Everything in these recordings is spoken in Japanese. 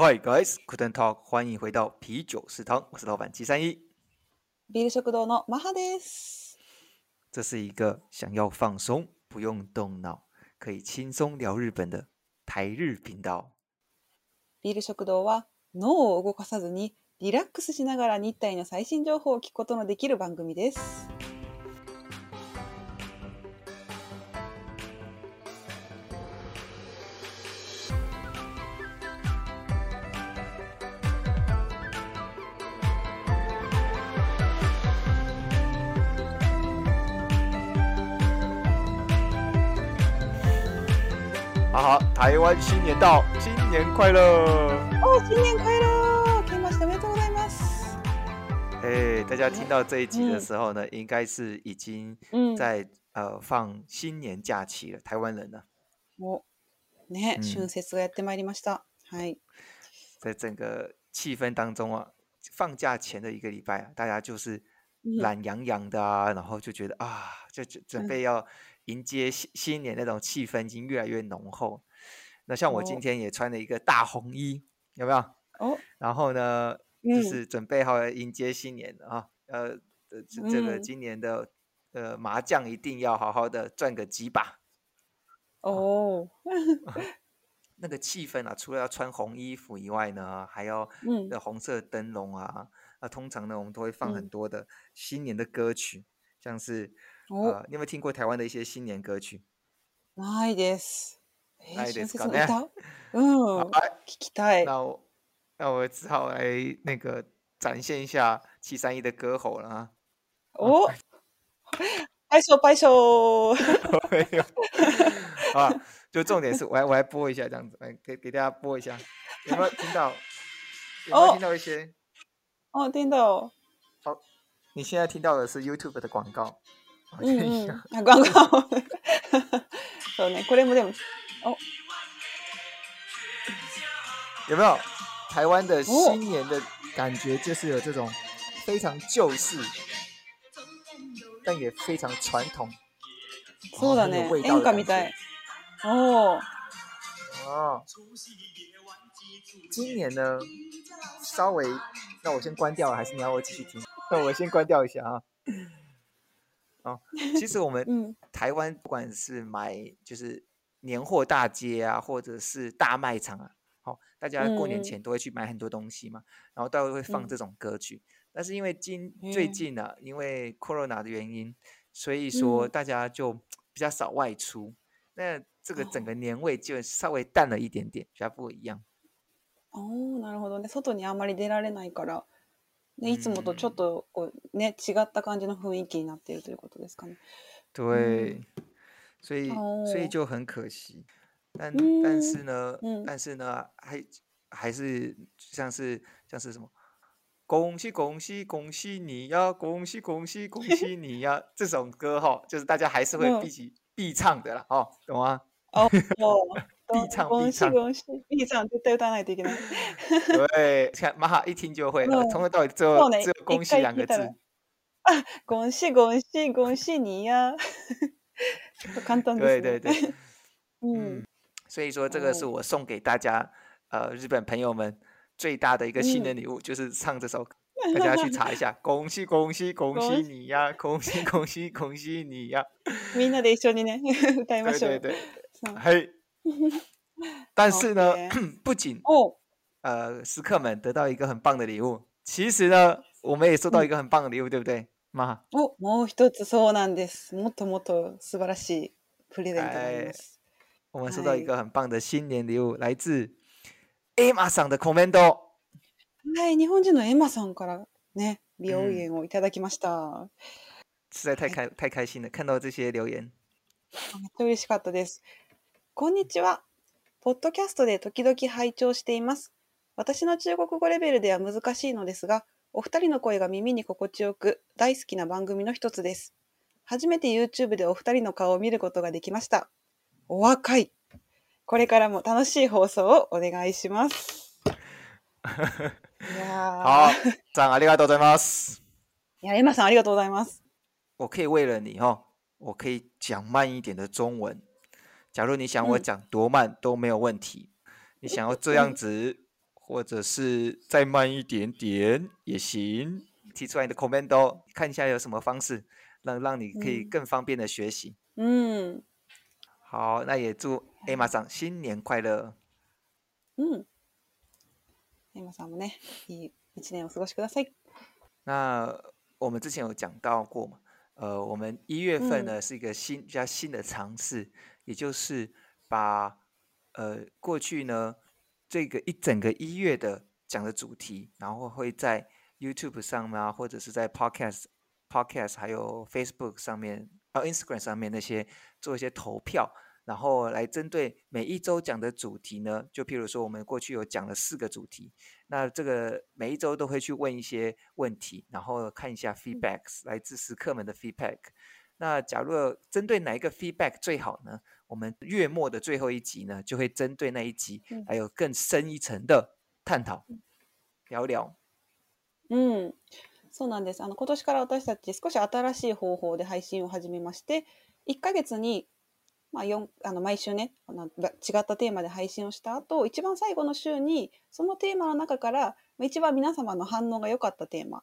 Hi guys, Guten Talk，欢迎回到啤酒食堂，我是老板七三一。ビール食堂のマハです。这是一个想要放松、不用动脑、可以轻松聊日本的台日频道。ビール食堂は脳を動かさずにリラックスしながら日体の最新情報を聞くことのできる番組です。台湾新年到，新年快乐！哦，新年快乐！开马上没多来吗？哎，大家听到这一集的时候呢，应该是已经在、呃放新年假期了。台湾人呢？我、哦，ね、春節がやってまいりました。はい。在整个气氛当中啊，放假前的一个礼拜啊，大家就是懒洋洋的啊，然后就觉得啊，就准准备要迎接新新年那种气氛已经越来越浓厚。那像我今哦天也穿了一个大红衣，有没有？お然后呢，就嗯是准备好了迎接新年了啊。呃，呃这这个嗯今年的呃麻将一定要好好的赚个几把。お那个气氛啊，除了要穿红衣服以外呢，还要うん的红色灯笼啊。那通常呢，我们都会放很嗯多的新年的歌曲，像是お呃，你有没有听过台湾的一些新年歌曲？ないです。 哎，真想听他，嗯，我，想听。那我，那我只好来那个展现一下七三一的歌喉了啊！哦，摆手摆手，没有，啊，就重点是，我来我来播一下这样子，来给给大家播一下，有没有听到？有没有听到一些？哦，听到。好，你现在听到的是 YouTube 的广告。嗯嗯，广告。好嘞，过来么？对么？有没有？台湾的哦新年的感觉就是有这种非常旧式，但也非常传统，そうだね很有味。道演的感觉歌みたい。おー。哦。今年呢，稍微，那我先关掉了，还是你要我继续听？那我先关掉一下啊。哦，其实我们うん。台湾不管是买就是 年货大街啊，或者是大卖场啊，好、大家过年嗯嗯前都会去买很多东西嘛，然后都会放嗯这种歌曲。但是因为今最嗯近呢、因为 corona 的原因，所以说嗯大家就比较少外出，那这个整哦个年味就稍微淡了一点点，比较不一样。おー、なるほどね。外にあんまり出られないから、ね、いつもとちょっうんとこう、ね、違った感じの雰囲気になっているということですかね。对， 所以所以哦就很可惜。但嗯但是呢，嗯但是呢，还还是像是像是什么，恭喜恭喜恭喜你呀，恭喜恭喜恭喜你呀，这种歌哈，就是大家还是会嗯必起必唱的啦，哦，懂吗？おー。必唱ゴンシ必唱ゴンシ。B さん絶対歌わないといけない。对，看马哈一听就会了，嗯从头到尾只有そうね只有恭一喜两个回聞いたら字。ゴンシゴンシゴンシにや。ちょっと 簡単ですね。对对对，うん嗯。，所以说这个是哦我送给大家呃日本朋友们最大的一个新嗯年礼物，就是唱这首歌。大家去查一下，恭喜恭喜恭喜恭喜你呀，恭喜恭喜恭喜你呀！みんなで一緒にね、歌いましょう。对对对，そう嘿。但是呢 OK，不仅お呃食客们得到一个很棒的礼物，其实呢，我们也收到一个很棒的礼物，对不对？ 妈，おもう一つそうなんです。もっともっと素晴らしいプレゼントがあります。我们收到一嗨个很棒的新年礼物，来自 Emma さん的 commando。はい、日本人のエマさんからね、美容院をいただきました。实在太开太开心了，看到这些留言。めっちゃ嬉しかったです。こんにちは。ポッドキャストで時々拝聴しています。私の中国語レベルでは難しいのですが、お二人の声が耳に心地よく、大好きな番組の一つです。初めて YouTube でお二人の顔を見ることができました。お若い。これからも楽しい放送をお願いします。いや好ー、赞，ありがとうございます。いや、エマさんありがとうございます。我可以为了你哦，我可以讲慢一点的中文。假如你想我嗯讲多慢都没有问题，你想要这样子或者是再慢一点点也行。提出来你的 comment 哦，看一下有什么方式让让你可以嗯更方便的学习。うん。好，那也祝 A 马上新年快乐。うん。今さんもね、いい一年を過ごしください。那我们之前有讲到过嘛，呃，我们一月份嗯呢、是一个新比较新的尝试，也就是把呃过去呢 这个一整个一月的讲的主题，然后会在 YouTube 上面啊，或者是在 Podcast、Podcast 还有 Facebook 上面，啊 Instagram 上面那些做一些投票，然后来针对每一周讲的主题呢，就譬如说我们过去有讲了四个主题，那这个每一周都会去问一些问题，然后看一下 feedbacks 来自食客们的 feedback。那假如针对哪一个 feedback 最好呢？我们月末的最后一集呢，就会针对那一集嗯还有更深一层的探讨，聊聊。うん。そうなんです。あの、今年から私たち少し新しい方法で配信を始めまして、1ヶ月に、まあ、4あの毎週ねあのが違ったテーマで配信をした後一番最後の週にそのテーマの中からまあ一番皆様の反応が良かったテーマ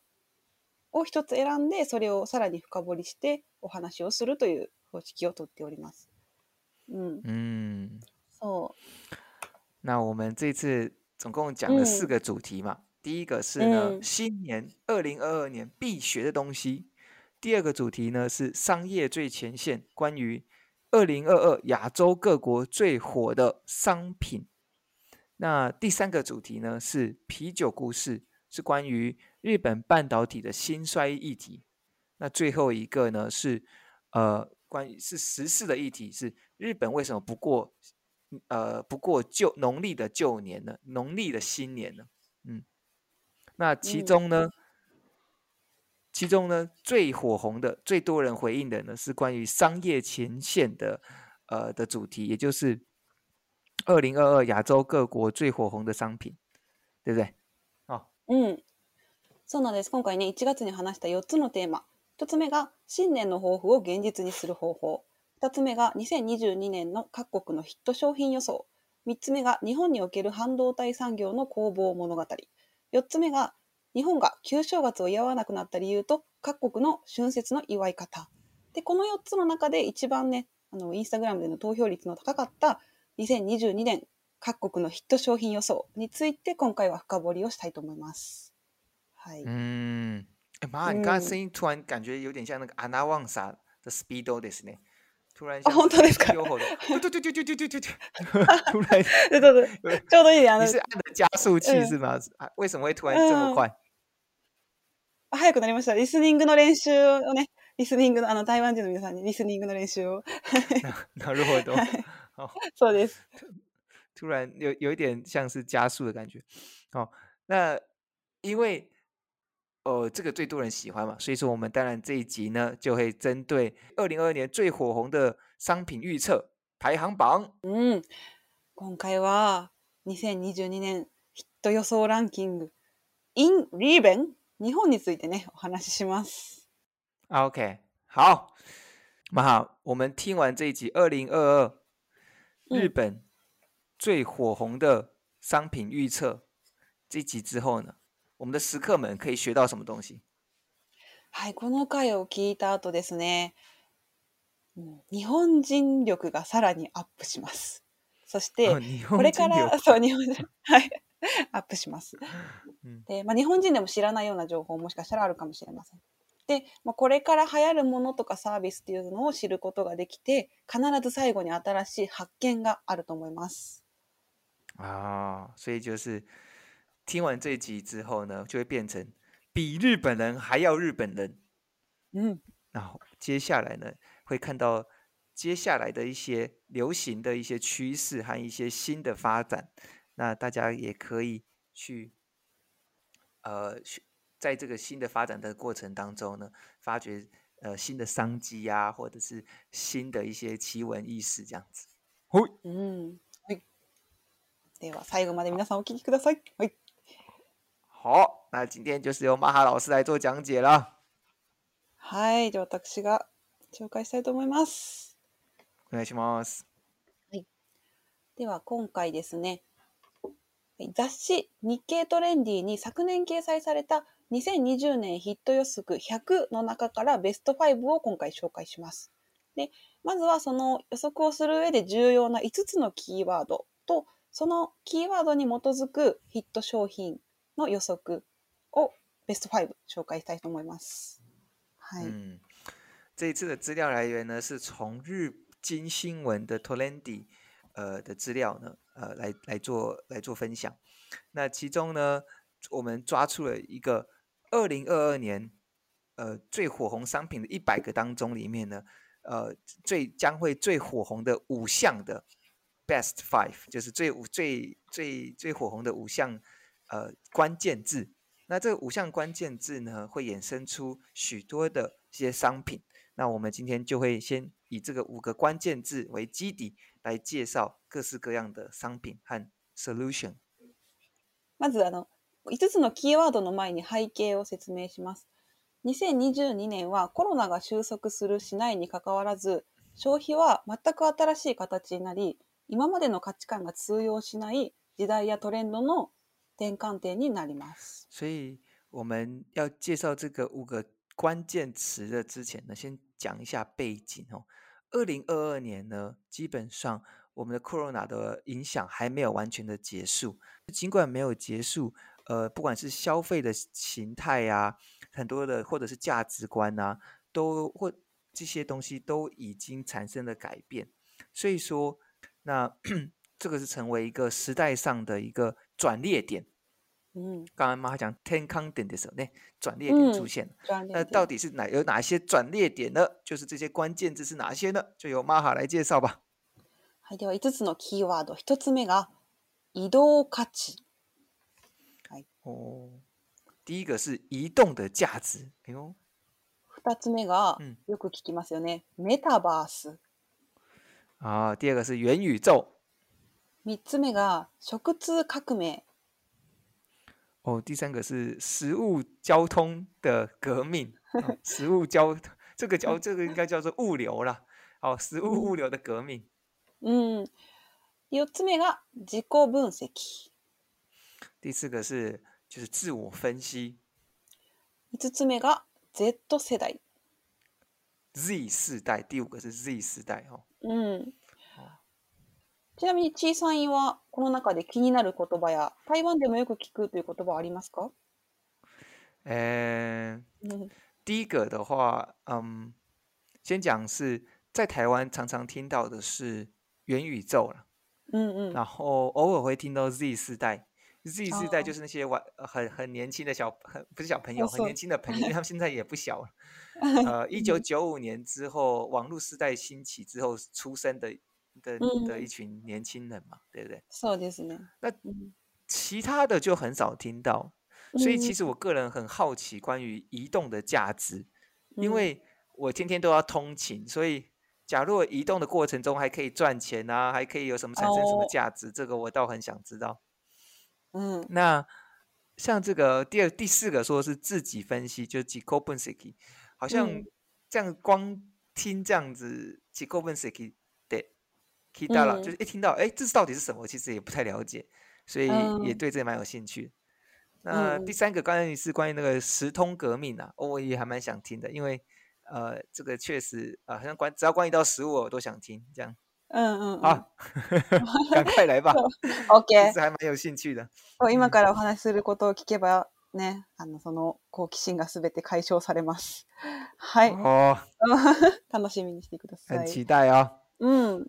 を一つ選んでそれをさらに深掘りしてお話をするという方式をとっております。うん、嗯，そう那我们这次总共讲了四嗯个主题嘛。第一个是呢，嗯新年二零二二年必学的东西。第二个主题呢是商业最前线，关于二零二二亚洲各国最火的商品。那第三个主题呢是啤酒故事，是关于日本半导体的兴衰议题。那最后一个呢是呃 关于是时事的议题，是日本为什么不过呃不过旧农历的旧年呢？农历的新年呢？嗯，那其嗯中呢，其中呢最火红的、最多人回应的呢是关于商业前线的呃的主题，也就是二零二二亚洲各国最火红的商品，对不对？うん。そうなんです。今回ね、1月に話した4つのテーマ。 1つ目が、新年の抱負を現実にする方法。2つ目が、2022年の各国のヒット商品予想。3つ目が、日本における半導体産業の攻防物語。4つ目が、日本が旧正月を祝わなくなった理由と、各国の春節の祝い方。で、この4つの中で一番ね、あの、インスタグラムでの投票率の高かった、2022年各国のヒット商品予想について今回は深掘りをしたいと思います。はい。嗯，哎妈，你刚刚嗯声音突然感觉有点像那个阿纳旺萨的 speedo ですね。突然あ、像本当ですか有吼的，对对对对对对对对对，突然でちょうどちょうどいいねあの你是按的加速器嗯是吗？啊为什么会突然这么嗯快？早くなりました。リスニングの練習をね、リスニングの、あの、台湾人の皆さんにリスニングの練習を。なるほど。そうです。突然有有一点像是加速的感觉。哦，那因为 呃这个最多人喜欢嘛，所以说我们当然这一集呢就会针对二零二二年最火红的商品预测排行榜。うん。今回は、2022年ヒット予想ランキング、in リーベン日本についてね、お話しします。啊 OK，好，那好，我们听完这一集二零二二日嗯本最火红的商品预测这一集之后呢， 我们的食客们可以学到什么东西？はい、この回を聞いた後ですね、うん日本人力がさらにアップします。そして、これから、そう、日本人、はい、アップします。うんで、まあ、日本人でも知らないような情報もしかしたらあるかもしれません。で、まあ、これから流行るものとかサービスっていうのを知ることができて、必ず最後に新しい発見があると思います。啊，所以就是听完这一集之后呢，就会变成比日本人还要日本人。うん。然后接下来呢，会看到接下来的一些流行的一些趋势和一些新的发展。那大家也可以去，呃，去在这个新的发展的过程当中呢，发掘呃新的商机呀、或者是新的一些奇闻异事这样子。哦，うん。はい。では、最後まで皆さんお聞きください。はい。 好，那今天就是由马哈老师来做讲解了。はい。じゃあ、私が紹介したいと思います。お願いします。では、今回ですね、はい雑誌日経トレンディに昨年掲載された2020年ヒット予測100の中からベスト5を今回紹介します。で、まずはその予測をする上で重要な5つのキーワードと、そのキーワードに基づくヒット商品の予測をベスト5紹介したいと思います。はい。嗯，这一次的资料来源呢是从日经新闻的 Tolendi 呃的资料呢，呃来来做来做分享。那其中呢，我们抓出了一个二零二二年呃最火红商品的一百个当中里面呢，呃最将会最火红的五项的 Best Five，就是最五最最最火红的五项 呃关键字。那这五项关键字呢，会衍生出许多的一些商品。那我们今天就会先以这个五个关键字为基底，来介绍各式各样的商品和 solution。まずあの5つのキーワードの前に背景を説明します。2022年はコロナが収束するしないにかかわらず消費は全く新しい形になり今までの価値観が通用しない時代やトレンドの転換点になります。所以我们要介绍这个五个关键词的之前呢，先讲一下背景哦。二零二二年呢，基本上我们的 corona 的影响还没有完全的结束，尽管没有结束，呃，不管是消费的形态呀、很多的或者是价值观啊，都或这些东西都已经产生了改变。所以说，那这个是成为一个时代上的一个 转捩点。うん、刚刚妈讲天康点的时候，呢，转捩点出嗯现了。ジャンルで那到底是哪有哪些转捩点呢？就是这些关键字是哪些呢？就由玛哈来介绍吧。はい、では5つのキーワード。1つ目が移動価値。哦，第一个是移动的价值。哎呦， 2つ目がうんよく聞きますよね。メタバース。啊，第二个是元宇宙。 3つ目が食通革命。哦，第三个是食物交通的革命。哦 食物交这个叫这个应该叫做物流啦。哦，食物物流的革命。うん。4つ目が自己分析。第四个是就是自我分析。5つ目が Z 世代。Z 世代，第五个是 Z 世代哦。うん。ちなみに、ちいさんはこの中で気になる言葉や台湾でもよく聞くという言葉はありますか呃，うん第一个的话，嗯，先讲是在台湾常常听到的是元宇宙了，うんうん。然后偶尔会听到 Z 世代。Z 世代哦就是那些玩呃很很年轻的小很不是小朋友，哦是很年轻的朋友，因为他们现在也不小了。呃，一九九五年之后，网络时代兴起之后出生的 的的一嗯群年轻人嘛，对不对？そうですね。那うん其他的就很少听到，所以嗯其实我个人很好奇关于移动的价值，因嗯为我天天都要通勤，所以假如我移动的过程中还可以赚钱啊，还可以有什么产生什么哦价值，这个我倒很想知道。うん。那像这个第二、第四个说是自己分析，就是 g i k o b e n s i k i 好像嗯这样光听这样子 g i k o b e n s i k i 对 k i d a 了，嗯就是一听到哎，这是到底是什么，其实也不太了解，所以也嗯对这蛮有兴趣的。那第嗯三个关于是关于那个时通革命啊，哦我也还蛮想听的，因为呃，这个确实啊、好像关只要关于到食物我都想听，这样うんうんうん。好，赶快来吧， OK 其。实还蛮有兴趣的。そう今からお話しすることを聞けばね、あの、その好奇心がすべて解消されます。はい。哦，楽しみにしてください。很期待哦。うん。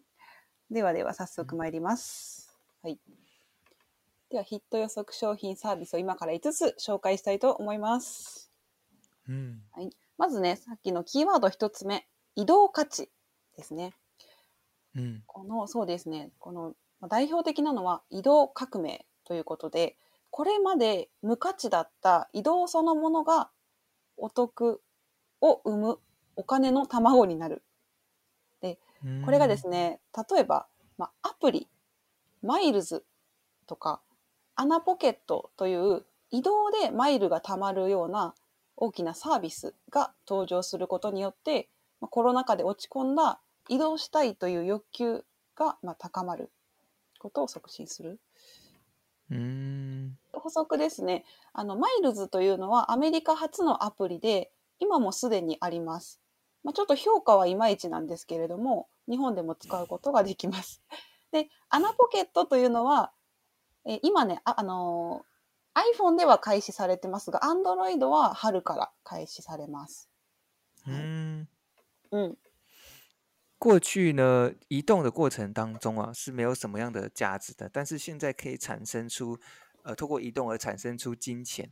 ではでは早速参ります。はい。ではヒット予測商品サービスを今から5つ紹介したいと思います。嗯はい。まずね、さっきのキーワード1つ目、移動価値ですね。嗯この、そうですね、このまあ代表的なのは移動革命ということで、これまで無価値だった移動そのものがお得を生むお金の卵になる。これがですね、例えば、まあ、アプリ、マイルズとか、アナポケットという移動でマイルが貯まるような大きなサービスが登場することによって、まあコロナ禍で落ち込んだ移動したいという欲求がまあ高まることを促進する。うん。補足ですね。あの、マイルズというのはアメリカ初のアプリで、今もすでにあります。まあ、ちょっと評価はいまいちなんですけれども、日本でも使うことができます。で、アナポケットというのは、えー今ね、あ、あのー iPhone では開始されてますが、Android は春から開始されます。嗯，うん。过去呢，移动的过程当中啊是没有什么样的价值的，但是现在可以产生出，呃，透过移动而产生出金钱。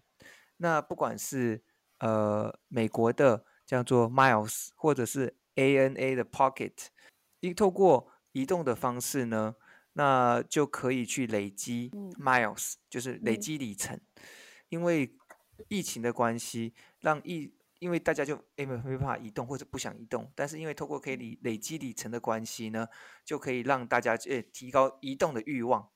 那不管是呃美国的叫做 Miles，或者是 ANA 的 Pocket，一透过移动的方式呢，那就可以去累积嗯 Miles，就是累嗯积里程。因为疫情的关系，让疫因为大家就诶没没办法移动或者不想移动，但是因为透过可以累累积里程的关系呢，就可以让大家诶提高移动的欲望。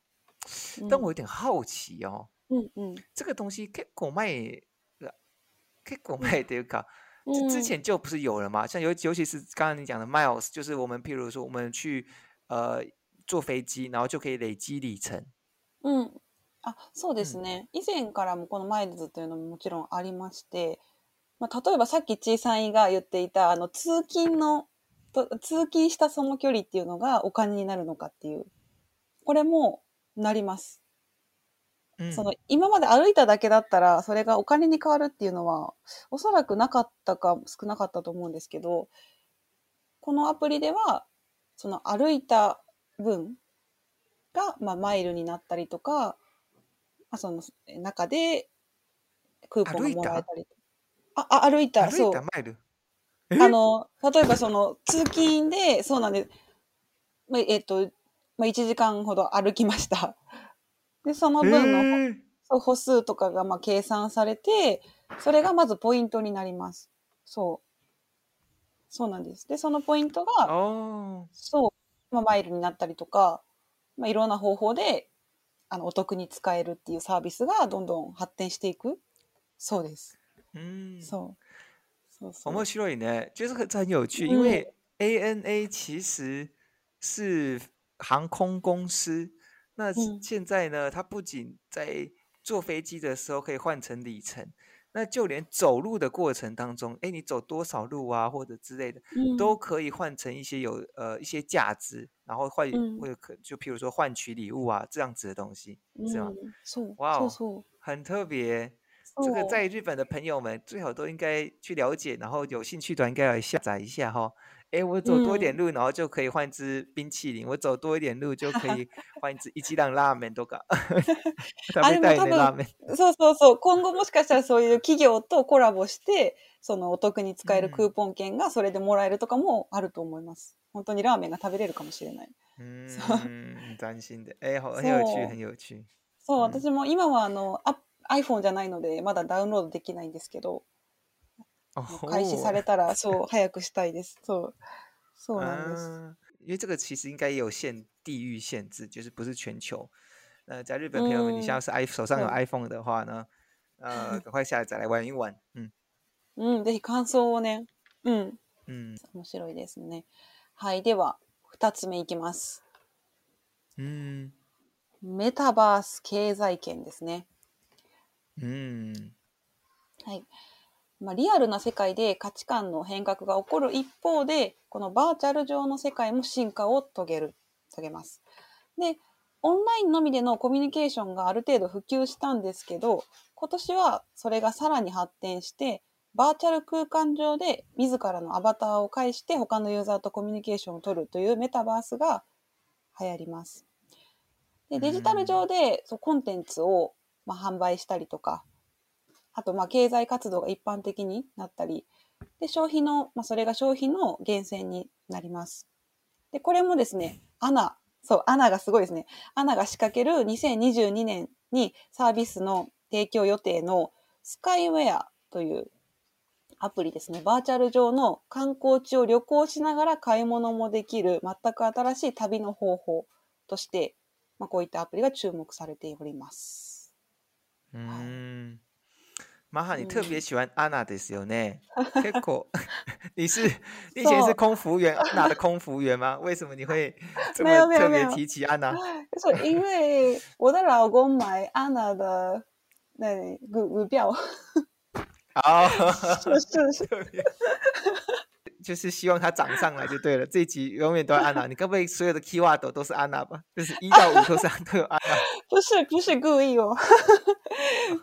但我有点好奇哦，うんうん。这个东西結構前呃結構前というか， 之前就不是有了吗？像尤尤其是刚刚你讲的 miles，就是我们譬如说我们去呃坐飞机，然后就可以累积里程。うん。あ、そうですね。以前からもこのマイルズというのももちろんありまして、まあ、例えばさっきちいさんが言っていた、あの、通勤の、と通勤したその距離っていうのがお金になるのかっていう。これもなります。嗯その、今まで歩いただけだったら、それがお金に変わるっていうのは、おそらくなかったか少なかったと思うんですけど、このアプリでは、その歩いた分が、まあ、マイルになったりとか、まあ、その中でクーポンがもらえたりああ歩いた歩そいうたマイル？あの例えばその通勤でそうなんです、まあ、えっと、まあ、1時間ほど歩きましたでそのへ分のー。そう歩数とかがまあ計算されてそれがまずポイントになります。そう。そうなんです。でそのポイントが哦，そう、まあ、マイルになったりとか、まあ、いろんな方法であのお得に使えるっていうサービスがどんどん発展していく。そうです。嗯，そう。そうそう。面白いね，就是很这很有趣，因嗯为 ANA 其实是航空公司，那嗯现在呢，它不仅在坐飞机的时候可以换成里程，那就连走路的过程当中，哎，你走多少路啊，或者之类的，うん都可以换成一些有呃一些价值，然后换嗯或者可就譬如说换取礼物啊这样子的东西，是吗？うんそう哇哦そうそう。很特别。这そう个在日本的朋友们最好都应该去了解，然后有兴趣的应该来下载一下哈。 哎，我走多一点嗯路，然后就可以换一支冰淇淋；我走多一点路就可以 换一支一蘭ラーメンとか。食あべたいねラーメン。そうそうそう。今後もしかしたらそういう企業とコラボして、そのお得に使えるクーポン券がそれでもらえるとかもあると思います。本当にラーメンが食べれるかもしれない。嗯，斬新的，哎，好，很有趣，很有趣。そう、うん私も今はあの、あ iPhone じゃないので、まだダウンロードできないんですけど、哦開始されたら、そう、早くしたいです。そう。そうなんです。啊，因为这个其实应该也有限地域限制，就是不是全球。呃，在日本朋友们，你现在嗯是 i 手上有对 iPhone 的话呢，呃，赶快下载来玩一玩。嗯うん、ぜひ感想をね。うん。嗯面白いですね。はい。では、二つ目いきます。嗯メタバース経済圏ですね。嗯はい。まあ、リアルな世界で価値観の変革が起こる一方で、このバーチャル上の世界も進化を遂げる、遂げます。で、オンラインのみでのコミュニケーションがある程度普及したんですけど、今年はそれがさらに発展して、バーチャル空間上で自らのアバターを介して他のユーザーとコミュニケーションを取るというメタバースが流行ります。でデジタル上でそうコンテンツを、まあ、販売したりとか、あと、まあ、経済活動が一般的になったり、で、消費の、まあ、それが消費の源泉になります。で、これもですね、アナ、そう、アナがすごいですね。アナが仕掛ける2022年にサービスの提供予定のスカイウェアというアプリですね。バーチャル上の観光地を旅行しながら買い物もできる全く新しい旅の方法として、まあ、こういったアプリが注目されております。嗯，马哈，你特嗯别喜欢安娜ですよね。結構，你是你以前是空服员，安娜的空服员吗？为什么你会这没有么特别没有没有提起安娜？ 说因为我的老公买安娜的那股股票，好，是是是，特别 就是希望它涨上来就对了。这一集永远都要安娜，你该不会所有的 keyword 都是安娜吧？就是一到五都是都有安娜。不是不是故意哦。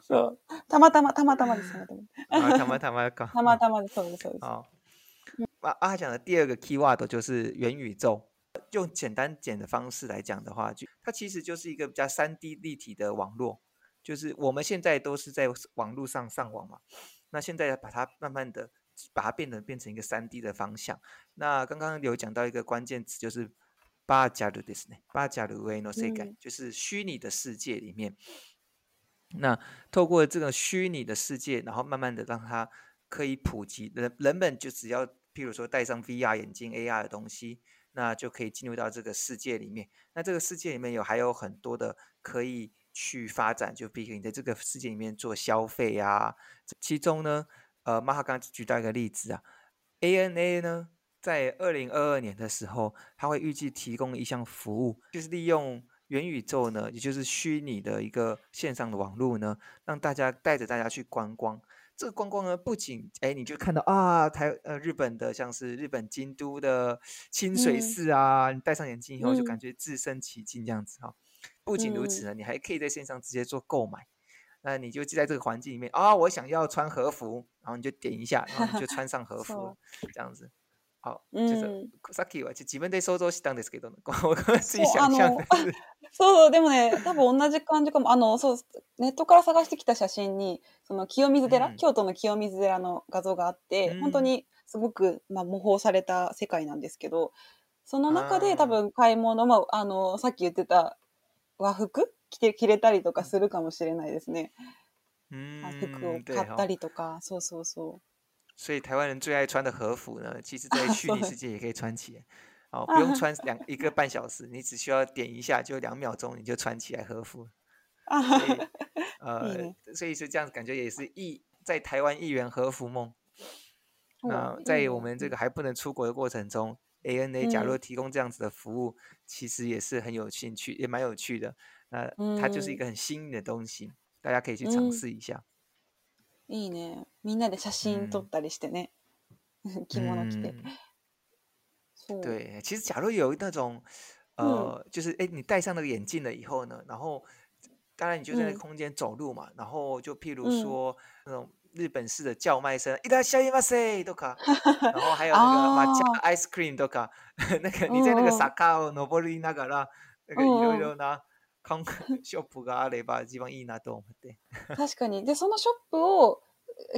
そうたまたまたまたまですたまたま啊，他妈他妈搞。たまたまですそうですそうです。好，啊啊，他讲的第二个 keyword 就是元宇宙。用简单简的方式来讲的话，就它其实就是一个比较三 D 立体的网络，就是我们现在都是在网络上上网嘛，那现在把它慢慢的 把它变得变成一个三 D 的方向。那刚刚有讲到一个关键词，就是巴加鲁 this 呢，巴加鲁维诺世界，嗯就是虚拟的世界里面。那透过这个虚拟的世界，然后慢慢的让它可以普及，人人们就只要譬如说戴上 VR 眼镜、AR 的东西，那就可以进入到这个世界里面。那这个世界里面有还有很多的可以去发展，就比如你在这个世界里面做消费啊。其中呢，呃，马哈刚举到一个例子啊，ANA 呢，在二零二二年的时候，它会预计提供一项服务，就是利用元宇宙呢，也就是虚拟的一个线上的网络呢，让大家带着大家去观光。这个观光呢，不仅哎，你就看到啊，台呃日本的像是日本京都的清水嗯寺啊，你戴上眼镜以后就感嗯觉置身其境这样子哈、不仅如此嗯呢，你还可以在线上直接做购买。那你就在这个环境里面啊、我想要穿和服，然后你就点一下，然后你就 穿上和服了，这样子。好，さっきは自分で想像したんですけど、我自己そう想象 そうそう、でもね、多分同じ感じかも。あの、そう、ネットから探してきた写真に、その清水寺、うん。京都の清水寺の画像があって、うん。本当にすごく、まあ、模倣された世界なんですけど、その中で多分買い物、まあ、あの、さっき言ってた和服着て、着れたりとかするかもしれないですね。あ服を嗯，对買った哈。りとか、そうそうそう。所以台湾人最爱穿的和服呢，其实在虚拟そう世界也可以穿起来。哦，不用穿两一个半小时，你只需要点一下，就两秒钟你就穿起来和服。あ所以いい呃ね，所以是这样子，感觉也是一在台湾一元和服梦。那そういい在ね我们这个还不能出国的过程中，ANA 假如嗯提供这样子的服务，其实也是很有兴趣，也蛮有趣的。 那它就是一嗯个很新颖的东西，大家可以去尝嗯试一下。いいね。みんなで写真撮ったりしてね。着物着て。嗯そう。对，其实假如有那种，嗯呃，就是哎，诶你戴上那个眼镜了以后呢，然后当然你就在那个嗯空间走路嘛，然后就譬如嗯说那种日本式的叫卖声，いらっしゃいませとか，然后还有那个抹茶あ ice cream とか，那个你在那个嗯嗯坂を登りながら、那个いうんうんろいろなカン ショップがあれば一番いいなと思って。確かに。で、そのショップを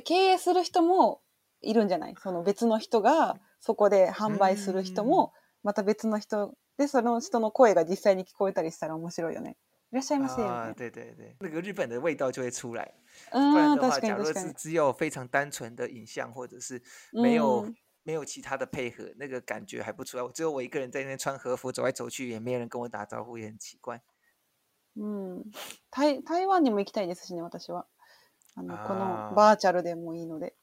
経営する人もいるんじゃない？その別の人がそこで販売する人も、また別の人で、その人の声が実際に聞こえたりしたら面白いよね。いらっしゃいませ。みた啊，い对对对，那个日本的味道就会出来。なうん、不然的话，確か假如。是只有非常单纯的影像，或者是没有、うん没有其他的配合，那个感觉还不出来。我只有我一个人在那边穿和服走来走去，也没有人跟我打招呼，也很奇怪。うん。台台湾にも行きたいですしね、私は。あの、このバーチャルでもいいので。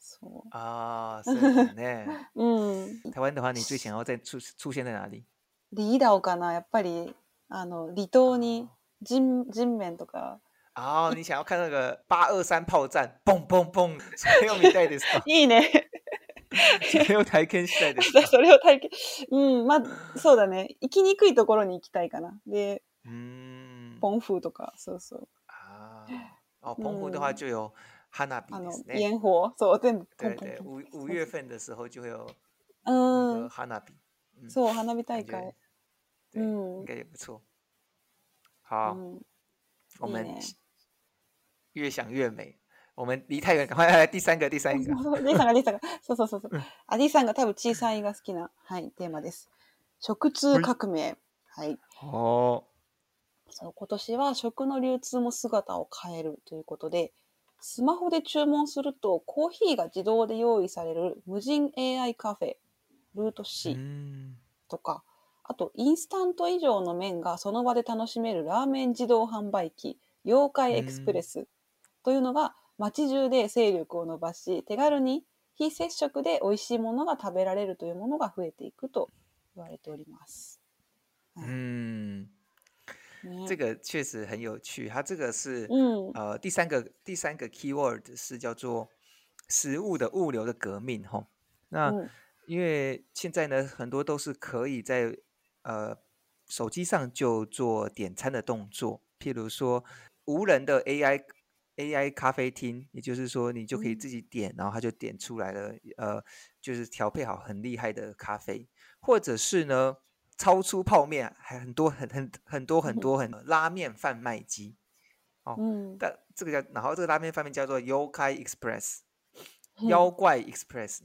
そ啊，是的呢。う。うん。台湾的话，你最想要在出出现在哪里？リーダーかなやっぱり、あの、離島に人、人面とか。哦，你想要看那个八二三炮战，嘣嘣嘣，それを見たいですか？いいね。それを体験したいですか？それを体験。うん、まあ、そうだね。行きにくいところに行きたいかな。で、嗯，ポンフとか、そうそう。啊，哦，澎湖的话嗯就有哈娜比あのです、ね。煙火。そう、全部ポ对对。五五月份的时候就会有う那ん个。哈娜比，嗯，そう、花火大会。对，嗯应该也不错。好，うん。我们越想越美。我们离太远，赶快来第三个，第三个。そう D さんが D さんが、そうそうそうそううん。あ、さんが多分小さいが好きな、はい、テーマです。食通革命。はい。哦，そう今年は食の流通も姿を変えるということで、スマホで注文するとコーヒーが自動で用意される無人 AI カフェ、ルート C 嗯，とか、あとインスタント以上の麺がその場で楽しめるラーメン自動販売機、妖怪エクスプレスというのが街中で勢力を伸ばし、手軽に非接触で美味しいものが食べられるというものが増えていくと言われております。嗯，这个确实很有趣。它这个是嗯呃第三个第三个 keyword 是叫做食物的物流的革命哈。那嗯因为现在呢，很多都是可以在呃手机上就做点餐的动作，譬如说无人的 AI AI 咖啡厅，也就是说你就可以嗯自己点，然后它就点出来了，呃，就是调配好很厉害的咖啡，或者是呢超出泡面，还很多很很很多很多很拉面贩卖机哦，うん。但这个叫，然后这个拉面贩卖叫做 Yokai Express，うん妖怪 Express，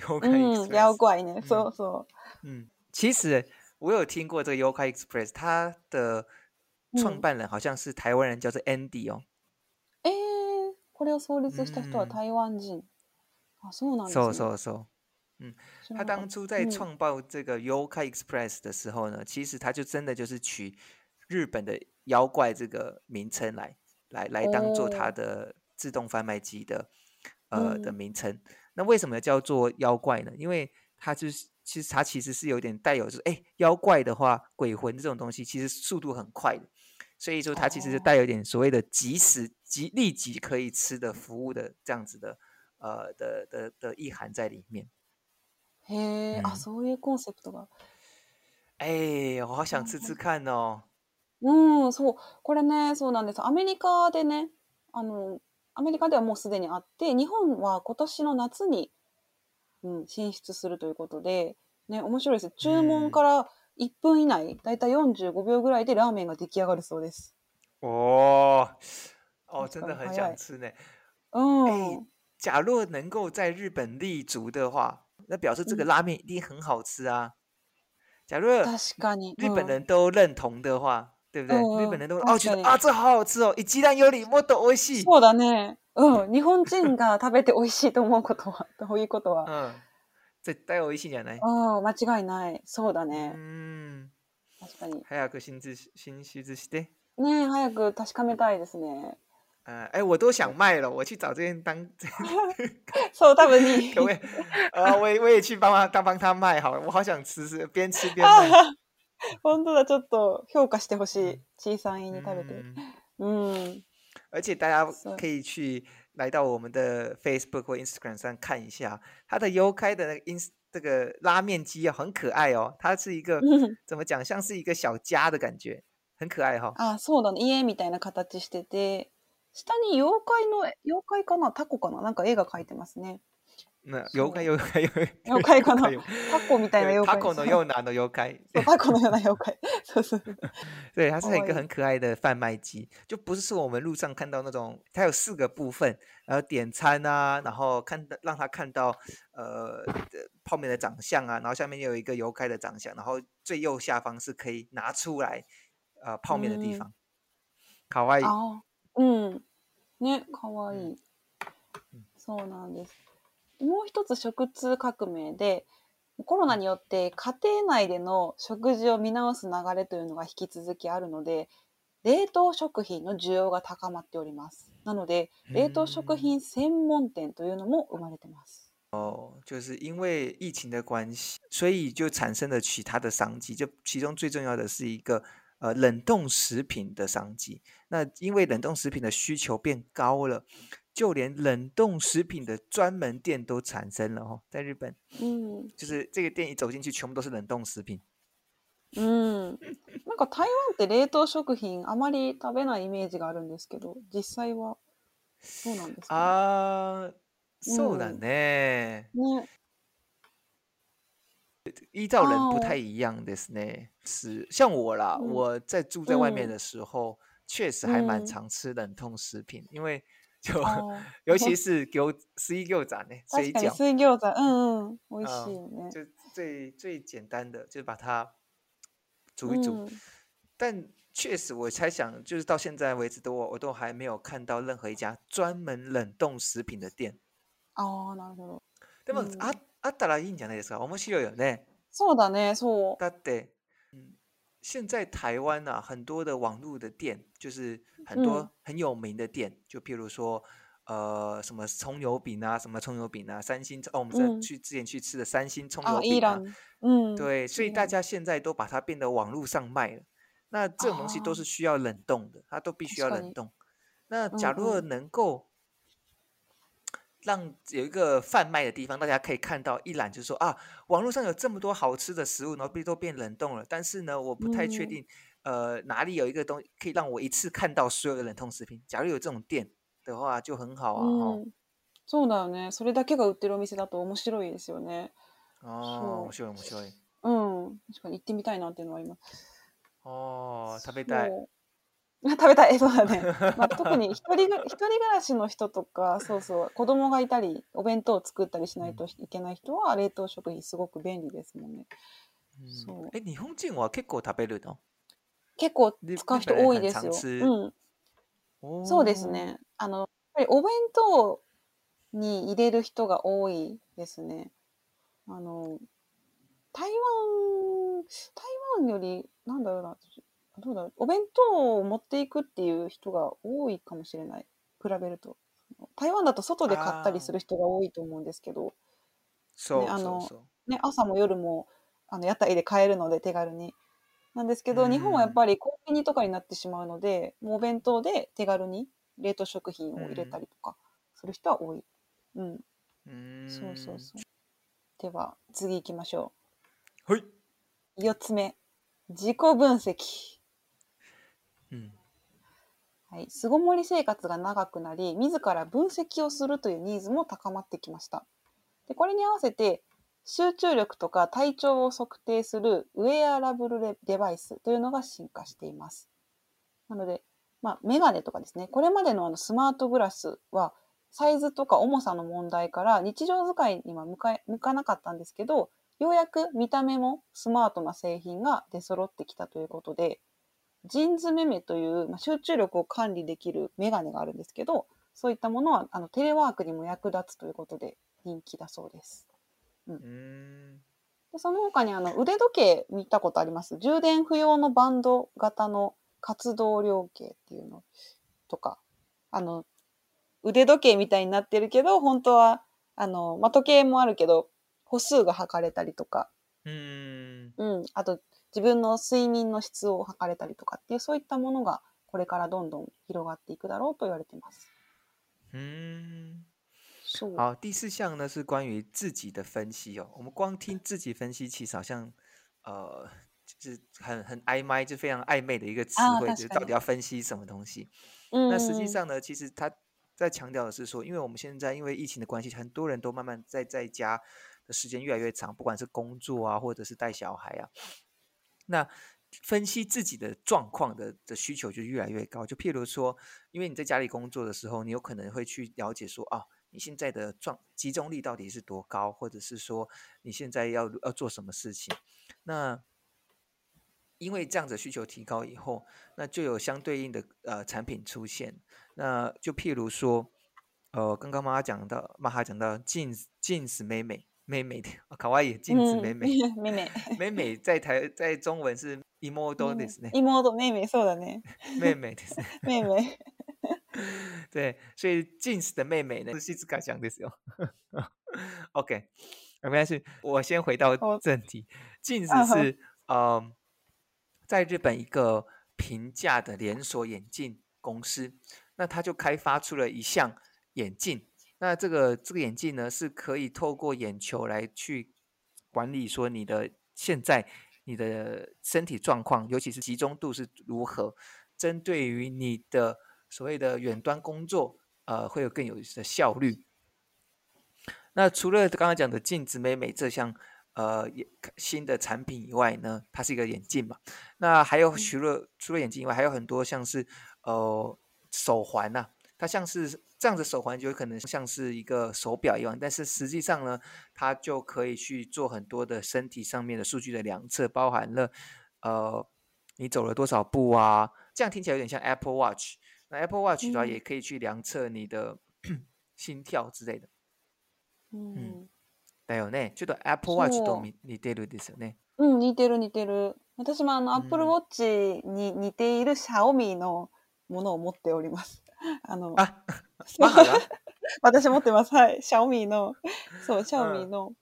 妖怪うん、 Express，妖怪ね。嗯そうそう。嗯，其实我有听过这个 Yokai Express，它的创うん办人好像是台湾人，叫做 Andy 哦。えー、これを創立した人はうん台湾人。あ、そうなんですそうね。そうそう。 他知らなかった当初在嗯创办这个 Yokai Express 的时候呢，其实他就真的就是取日本的妖怪这个名称来来来当做它哦的自动贩卖机的呃的嗯名称。那为什么叫做妖怪呢？因为它就是其实它其实是有点带有就是哎妖怪的话，鬼魂这种东西其实速度很快的，所以说它其实就哦带有点所谓的即时即立即可以吃的服务的这样子的呃的的的意涵在里面。 へえ、あ、うんそういうコンセプトが。哎，我好想吃吃看哦。うん、そう。これね、そうなんです。アメリカでね、あの、アメリカではもうすでにあって、日本は今年の夏に、うん、進出するということで、ね、面白いです。注文から1分以内、だいたい45秒ぐらいでラーメンが出来上がるそうです。哦，哦，確真的很想吃呢。うん。假若能够在日本立足的话，那表示这个嗯拉面一定很好吃啊。假若確かに。日本うん人都认同的话，对不对？日本人都確かに哦觉得啊，这好好吃哦，一鸡蛋有里もっと美味しい。そうだね。うん。日本人が食べて美味しいと思うことは、ということは、嗯，絶対美味しいんじゃない？うん、間違いない。そうだうね。ん、確かに。早く進出進出して。ねえ早く確かめたいですね。呃，哎，我都想卖了，我去找这边当，そう、多分に。可不可以？呃，我也我也去帮他，当帮他卖好了，我好想吃，是边吃边あ卖。あ、本当だ、ちょっと評価してほしい。小さいに食べて。嗯うん。而且大家是可以去来到我们的 Facebook 或 Instagram 上看一下，它的优开的那个 ins 这个拉面机啊，很可爱哦。它是一个怎么讲，像是一个小家的感觉，很可爱哈、哦。あ、そうだね。家みたいな形してて、 下に妖怪の、妖怪かなタコかななんか絵が描いてますね。那そう妖怪妖怪妖怪妖怪かな妖タコみたいな对妖怪。タコのようなの妖怪，そうタコのような妖怪。そうそう。对，它是一可愛い个很可爱的贩卖机，就不是说我们路上看到那种，它有四个部分，然后点餐啊，然后看到让他看到呃的泡面的长相啊，然后下面有一个油开的长相，然后最右下方是可以拿出来呃泡面的地嗯方。卡哇伊，ああ、 うん。ね、かわいい。うんそうなんです。もう一つ食通革命で、コロナによって家庭内での食事を見直す流れというのが引き続きあるので、冷凍食品の需要が高まっております。なので、冷凍食品専門店というのも生まれてます。哦，就是因为疫情的关系，所以就产生了其他的商机。就其中最重要的是一个呃冷冻食品的商机。那因为冷冻食品的需求变高了，就连冷冻食品的专门店都产生了哦。在日本，うん。就是这个店一走进去，全部都是冷冻食品。うん。なんか台湾って冷凍食品あまり食べないイメージがあるんですけど、実際はそうなんですか啊，そうだ嗯ね。ね。 依照人不哦太一样ですね。是像我啦，嗯我在住在外面嗯的时候，确实还蛮嗯常吃冷冻食品，因为就あ尤其是牛水餃子呢，水確かに饺，水餃子、うんうん、美味しいよね。就最最简单的，就是把它煮一煮。うん但确实，我猜想，就是到现在为止都我我都还没有看到任何一家专门冷冻食品的店。ああ、なるほど。でも、うん ああったらいいんじゃないですか。面白いよね。そうだね、そう。だって，嗯，现在台湾啊，很多的网络的店，就是很多嗯很有名的店，就譬如说，呃，什么葱油饼啊，什么葱油饼啊，三星哦，我们在嗯去之前去吃的三星葱あ、油イー饼啊ラン。，うん。对，所以イーラン大家现在都把它变得网络上卖了。 那这种东西都是需要冷冻的，它都必须要冷冻。那假如能够 让有一个贩卖的地方，大家可以看到一览，就是说啊，网络上有这么多好吃的食物，然后都变冷冻了。但是呢，我不太确定，呃，哪里有一个东西可以让我一次看到所有的冷冻食品。假如有这种店的话，就很好啊。そうだよね。それだけが売ってるお店だと面白いですよね。ああ、面白い面白い。うん、確かに行ってみたいなっていうのはあります。ああ、食べたい。 食べたい、そうだね。まあ、特に一人一人暮らしの人とか、そうそう、子供がいたり、お弁当を作ったりしないといけない人は、冷凍食品すごく便利ですもんね。そうえ、日本人は結構食べるの？結構使う人多いですよ。うん。そうですね。あの、やっぱりお弁当に入れる人が多いですね。あの、台湾、台湾より、なんだろうな、どうだろう、お弁当を持っていくっていう人が多いかもしれない。比べると。台湾だと外で買ったりする人が多いと思うんですけど、そうね、あのね、朝も夜もあの屋台で買えるので手軽に。なんですけど、日本はやっぱりコンビニとかになってしまうので、もうお弁当で手軽に冷凍食品を入れたりとかする人は多い。うん。うん、そうそうそう。では、次行きましょう。はい。4つ目。自己分析。うん。はい。巣ごもり生活が長くなり、自ら分析をするというニーズも高まってきました。で、これに合わせて、集中力とか体調を測定するウェアラブルデバイスというのが進化しています。なので、まあ、メガネとかですね。これまでのあのスマートグラスは、サイズとか重さの問題から日常使いには向か向かなかったんですけど、ようやく見た目もスマートな製品が出揃ってきたということで、ジンズメメという、まあ、集中力を管理できるメガネがあるんですけど、そういったものはあのテレワークにも役立つということで人気だそうです。うん、でその他にあの腕時計見たことあります？充電不要のバンド型の活動量計っていうのとか、あの腕時計みたいになってるけど、本当は、あの、まあ、時計もあるけど、歩数が測れたりとか、うん。うん。あと、自分の睡眠の質を測れたりとかっていう、そういったものが、これからどんどん広がっていくだろうと言われています。嗯，好，第四项呢是关于自己的分析哦。我们光听自己分析，其实好像呃，就是很很暧昧，就非常暧昧的一个词汇，就到底要分析什么东西。嗯，那实际上呢，其实它在强调的是说，因为我们现在因为疫情的关系，很多人都慢慢在在家的时间越来越长，不管是工作啊，或者是带小孩啊， 那分析自己的状况的的需求就越来越高。就譬如说，因为你在家里工作的时候，你有可能会去了解说，啊，你现在的状集中力到底是多高，或者是说你现在要要做什么事情，那。因为这样子需求提高以后，那就有相对应的呃产品出现。那就譬如说，呃，刚刚妈妈讲到，妈妈讲到镜子镜子美美美美的卡哇伊镜子美美美美美美在台在中文是妹妹ですね。妹妹妹妹そうだね。妹妹です。妹妹。对，所以镜子的妹妹呢是西子卡讲的时候。OK，没关系，我先回到正题。镜子是嗯。在日本一个平价的连锁眼镜公司，那他就开发出了一项眼镜。 那这个这个眼镜呢，是可以透过眼球来去管理说你的现在你的身体状况，尤其是集中度是如何，针对于你的所谓的远端工作，呃，会有更有的效率。那除了刚刚讲的镜子美美这项。呃，眼新的产品以外呢，它是一个眼镜嘛。那还有除了除了眼镜以外，还有很多像是呃手环呐，它像是这样的手环就有可能像是一个手表一样，但是实际上呢，它就可以去做很多的身体上面的数据的量测，包含了呃你走了多少步啊，这样听起来有点像 Apple Watch。那 Apple Watch 的话也可以去量测你的心跳之类的。嗯。だよね。ちょっと Apple Watch と似てるですよね。うん、似てる似てる。私もあの、Apple Watch に似ている Xiaomi のものを持っております。あの、あ、 マハが 私持ってます。はい。Xiaomi の、そう、Xiaomi の、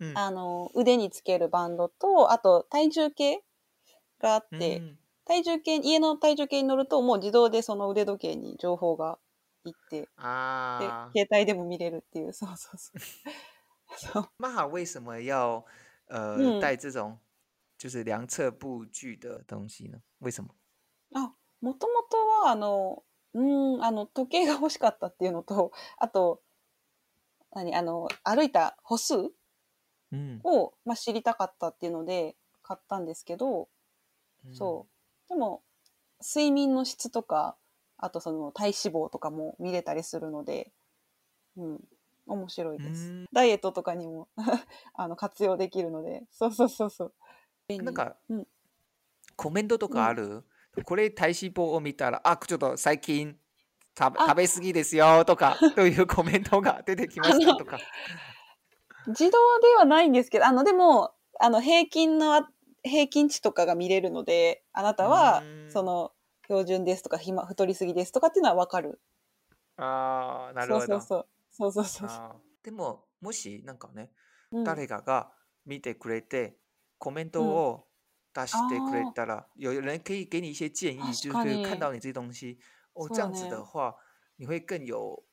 うん、あの、腕につけるバンドと、あと体重計があって、うん、体重計、家の体重計に乗ると、もう自動でその腕時計に情報がいって、で、啊，携帯でも見れるっていう、そうそうそう。そう。玛哈为什么要呃嗯带这种就是量测步距的东西呢？为什么？あ、もともとは、あの、うーん、あの、時計が欲しかったっていうのと、あと、何、あの、歩いた歩数嗯，を、まあ、知りたかったっていうので買ったんですけど、嗯そう。でも、睡眠の質とか、あとその体脂肪とかも見れたりするので、うん、面白いです。嗯，ダイエットとかにも あの活用できるので、そうそうそうそう。なんかうんコメントとかある？これ体脂肪を見たら、あ、ちょっと最近食べあ食べ過ぎですよとかというコメントが出てきましたとか。自動ではないんですけど、あの、でも、あの、平均のあ、平均値とかが見れるので、あなたはその、標準ですとか、ひま太りすぎですとかっていうのはわかる。ああ、なるほど。そうそうそう。そうそうそうでももしなんかね、う。うん誰かが見てくれてコメントを出してくれたら、有人可以给你一些建议，就是可以確かに看到你这些东西。哦，そう这样子ね的话，你会更有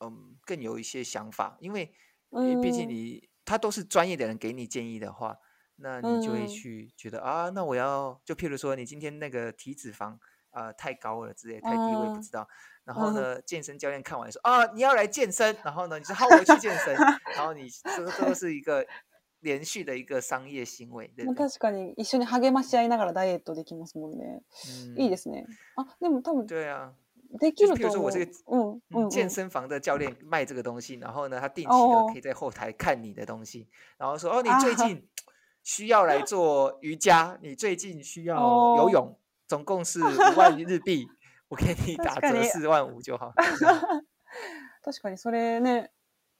嗯更有一些想法，因为う因为毕竟ん。你他都是专业的人给你建议的话，那你就会嗯去觉得啊，那我要就譬如说你今天那个体脂肪啊、呃太高了之类，太低我也不嗯知道。然后嗯呢，健身教练看完说啊，你要来健身，然后呢，你说好，我去健身，然后你这这都是一个 连续的一个商业行为，对まあ不对？確かに一緒に励まし合いながらダイエットできますもんね。いいで嗯，すね。あ、でも多分对啊，でき就是ると思譬如说我这个う。うん、うん、嗯，健うん。身房的教练卖这个东西，然后呢，他定期的哦可以在后台看你的东西，然后说哦，你啊最近需要来做瑜伽，你最近需要游哦泳，总共是五万日币，我给你打確かに。折四万五就好。这样確かにそれね、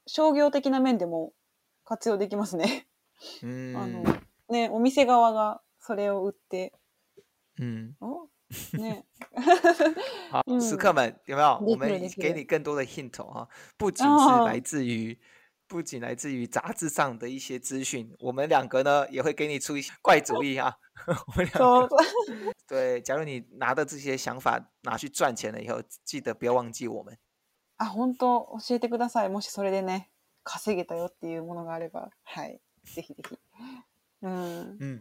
商業的な面でも活用できますね。 あの、嗯ね、お店側がそれを売って、嗯，お ね。好，嗯食客们有没有？我们给。你更多的 hint 哦，不仅是あ来自于不仅来自于杂志上的一些资讯，我们两个呢也会给你出一些怪主意啊。我们两个对，假如你拿的这些想法拿去赚钱了以后，记得不要忘记我们。あ、本当教えてください。もしそれでね、稼げたよっていうものがあれば。はい。ぜひぜひ。うん。嗯，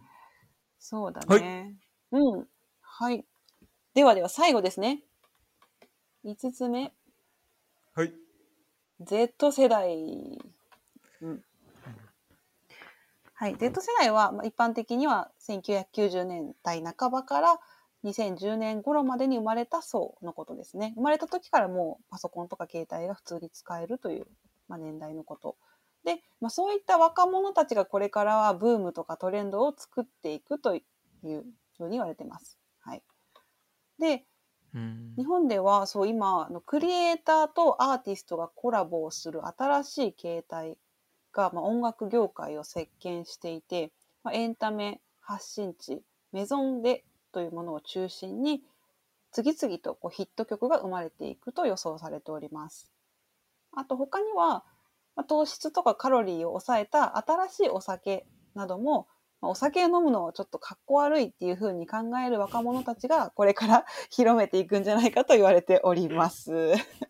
そうだはいね。うん。はい。ではでは最後ですね。5つ目。嘿，Z 世代。うん。はい。Z 世代は、まあ、一般的には1990年代半ばから2010年頃までに生まれた層のことですね。生まれた時からもうパソコンとか携帯が普通に使えるという、まあ、年代のこと。で、まあ、そういった若者たちがこれからはブームとかトレンドを作っていくというふうに言われてます。はい。で、嗯日本ではそう今あのクリエイターとアーティストがコラボをする新しい形態が、まあ、音楽業界を席巻していて、まあ、エンタメ発信地メゾンデというものを中心に次々とこうヒット曲が生まれていくと予想されております。あと他には、まあ、糖質とかカロリーを抑えた新しいお酒なども、まあお酒を飲むのはちょっとかっこ悪いっていうふうに考える若者たちがこれから 広めていくんじゃないかと言われております。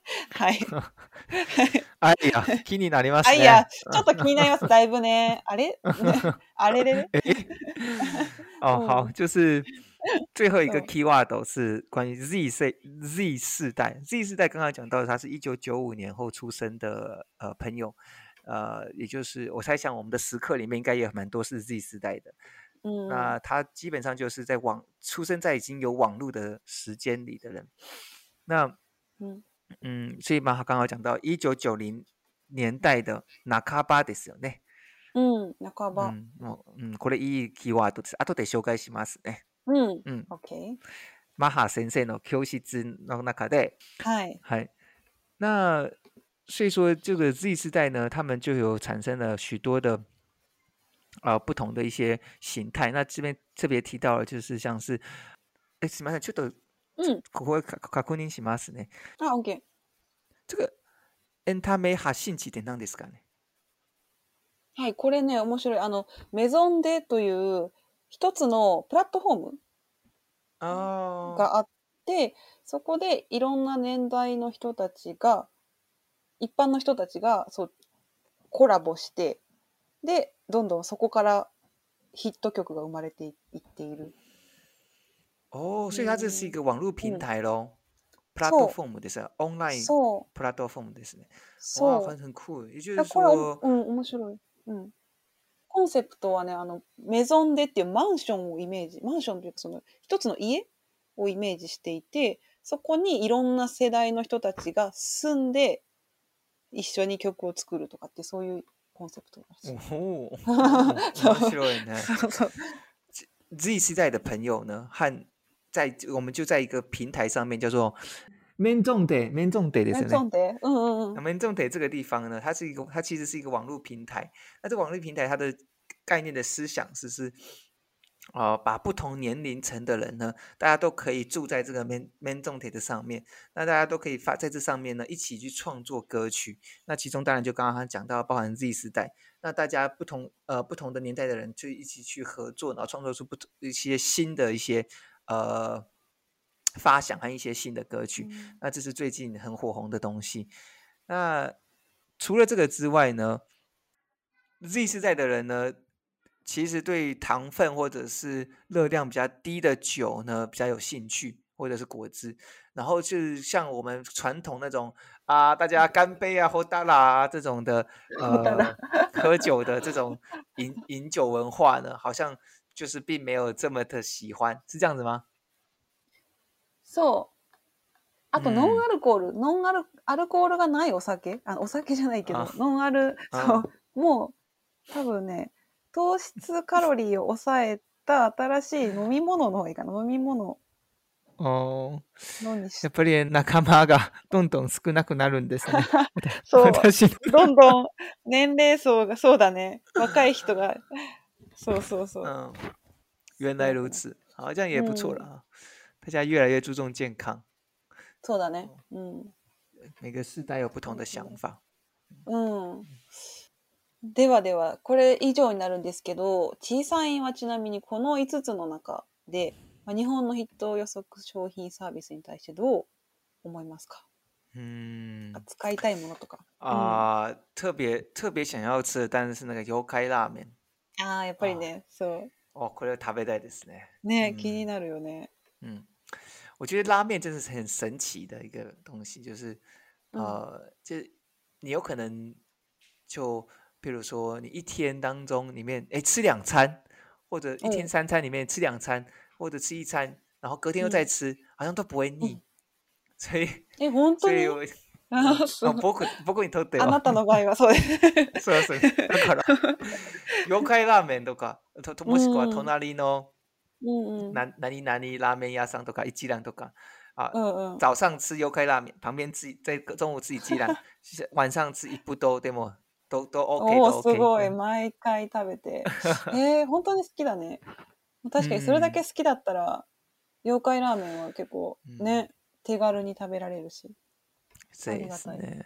はい。哎呀，気になりますあ、いやね。、ちょっと気になります。だいぶね。あれ？あれれれ？哦，好，嗯就是最后一个嗯 keyword 是关于 Z 世 Z 世代。Z 世代刚刚讲到，他是一九九五年后出生的呃朋友，呃，也就是我猜想我们的时刻里面应该也有蛮多是 Z 世代的。うん。那他基本上就是在网出生在已经有网络的时间里的人。那うん。嗯，所以嘛，他刚刚讲到一九九零年代的ナカバですよね。うん。半うば。ん、もう、うん、これいいキーワードです。後で紹介しますね。 うん。うん、OK。マハ先生の教室の中で，はい。嗨，那所以说这个 Z 世代呢，他们就有产生了许多的呃不同的一些形态。那这边特别提到了，就是像是，哎，すみません、ちょっとうん。ここか確認しますね。あ、OK。这个エンタメ発信地って何ですかね？はい。これね、面白い。あの、メゾンデという一つのプラットフォーム哦，があって、そこでいろんな年代の人たちが、一般の人たちがそうコラボして、で、どんどんそこからヒット曲が生まれていっている。哦，所以它这是一个网络平嗯台咯そう，platform ですよ，online そう、platform ですね。哇，そう。很很酷。也就是だから、说，うん、面白い。うん。コンセプトはね、あの、メゾンデっていうマンションをイメージ、マンションというかその一つの家をイメージしていて、そこにいろんな世代の人たちが住んで一緒に曲を作るとかってそういうコンセプトらしい。哦，そう面白いね。そうそう。Z 世代的朋友呢，和在我们就在一个平台上面叫做 “man 重得 man 重得”的メ是呢。ゾンデうんうんうん。man 重得这个地方呢，它是一个，它其实是一个网络平台。那这网络平台它的概念的思想是是，呃，把不同年龄层的人呢，大家都可以住在这个 man man 重得的上面。那大家都可以发在这上面呢，一起去创作歌曲。那其中当然就刚刚他讲到，包含 Z 时代，那大家不同呃不同的年代的人就一起去合作，然后创作出不同一些新的一些呃发想和一些新的歌曲。那这是最近很火红的东西。那除了这个之外呢，Z 世代的人呢，其实对糖分或者是热量比较低的酒呢比较有兴趣，或者是果汁。然后就是像我们传统那种啊，大家干杯啊、喝大啦啊这种的呃喝酒的这种饮饮酒文化呢，好像就是并没有这么的喜欢，是这样子吗？そう。あと、うんノンアルコール、ノンアル、アルコールがないお酒、あお酒じゃないけどあ、ノンアル、あそう、もう、多分ね、 糖質カロリーを抑えた新しい飲み物の方がいいかな。飲み物哦，のにしやっぱり仲間が どんどん少なくなるんですね。そう、どんどん年齢層が、そうだね。若い人が、そうそうそう。嗯，原来如此，好，这样也不错了啊。大家越来越注重健康，そうだね。うん。每个世代有不同的想法。うん。ではでは、これ以上になるんですけど、小さいはちなみにこの5つの中で、まあ、日本のヒット予測商品サービスに対してどう思いますか？嗯使いたいものとか。啊、特别特别想要吃的，但是是那个油开拉面ああ、やっぱりね、そう。哦，これは食べたいですね。ね、うん気になるよね。嗯，我觉得拉面真的是很神奇的一个东西，就是嗯呃，就是你有可能就，比如说你一天当中里面，哎，吃两餐，或者一天嗯三餐里面吃两餐，或者吃一餐，然后隔天又再吃，好像都不会腻。所以，え、本当？にあ僕僕にとってはあなたの場合はそうです。そうそう。だから、妖怪ラーメンとか、とともしくはうん隣のうんうん。な何々ラーメン屋さんとか一蘭とか、啊，うんうん。早上吃油开拉面，旁边吃在中午吃一鸡蛋，是晚上吃一不都对吗？都都 OK 都おお、す OK。ごい。うん毎回食べて。えー、本当に好きだね。確かにそれだけ好きだったら、妖怪ラーメンは結構うんね、手軽に食べられるし。这也ありがたい是呢。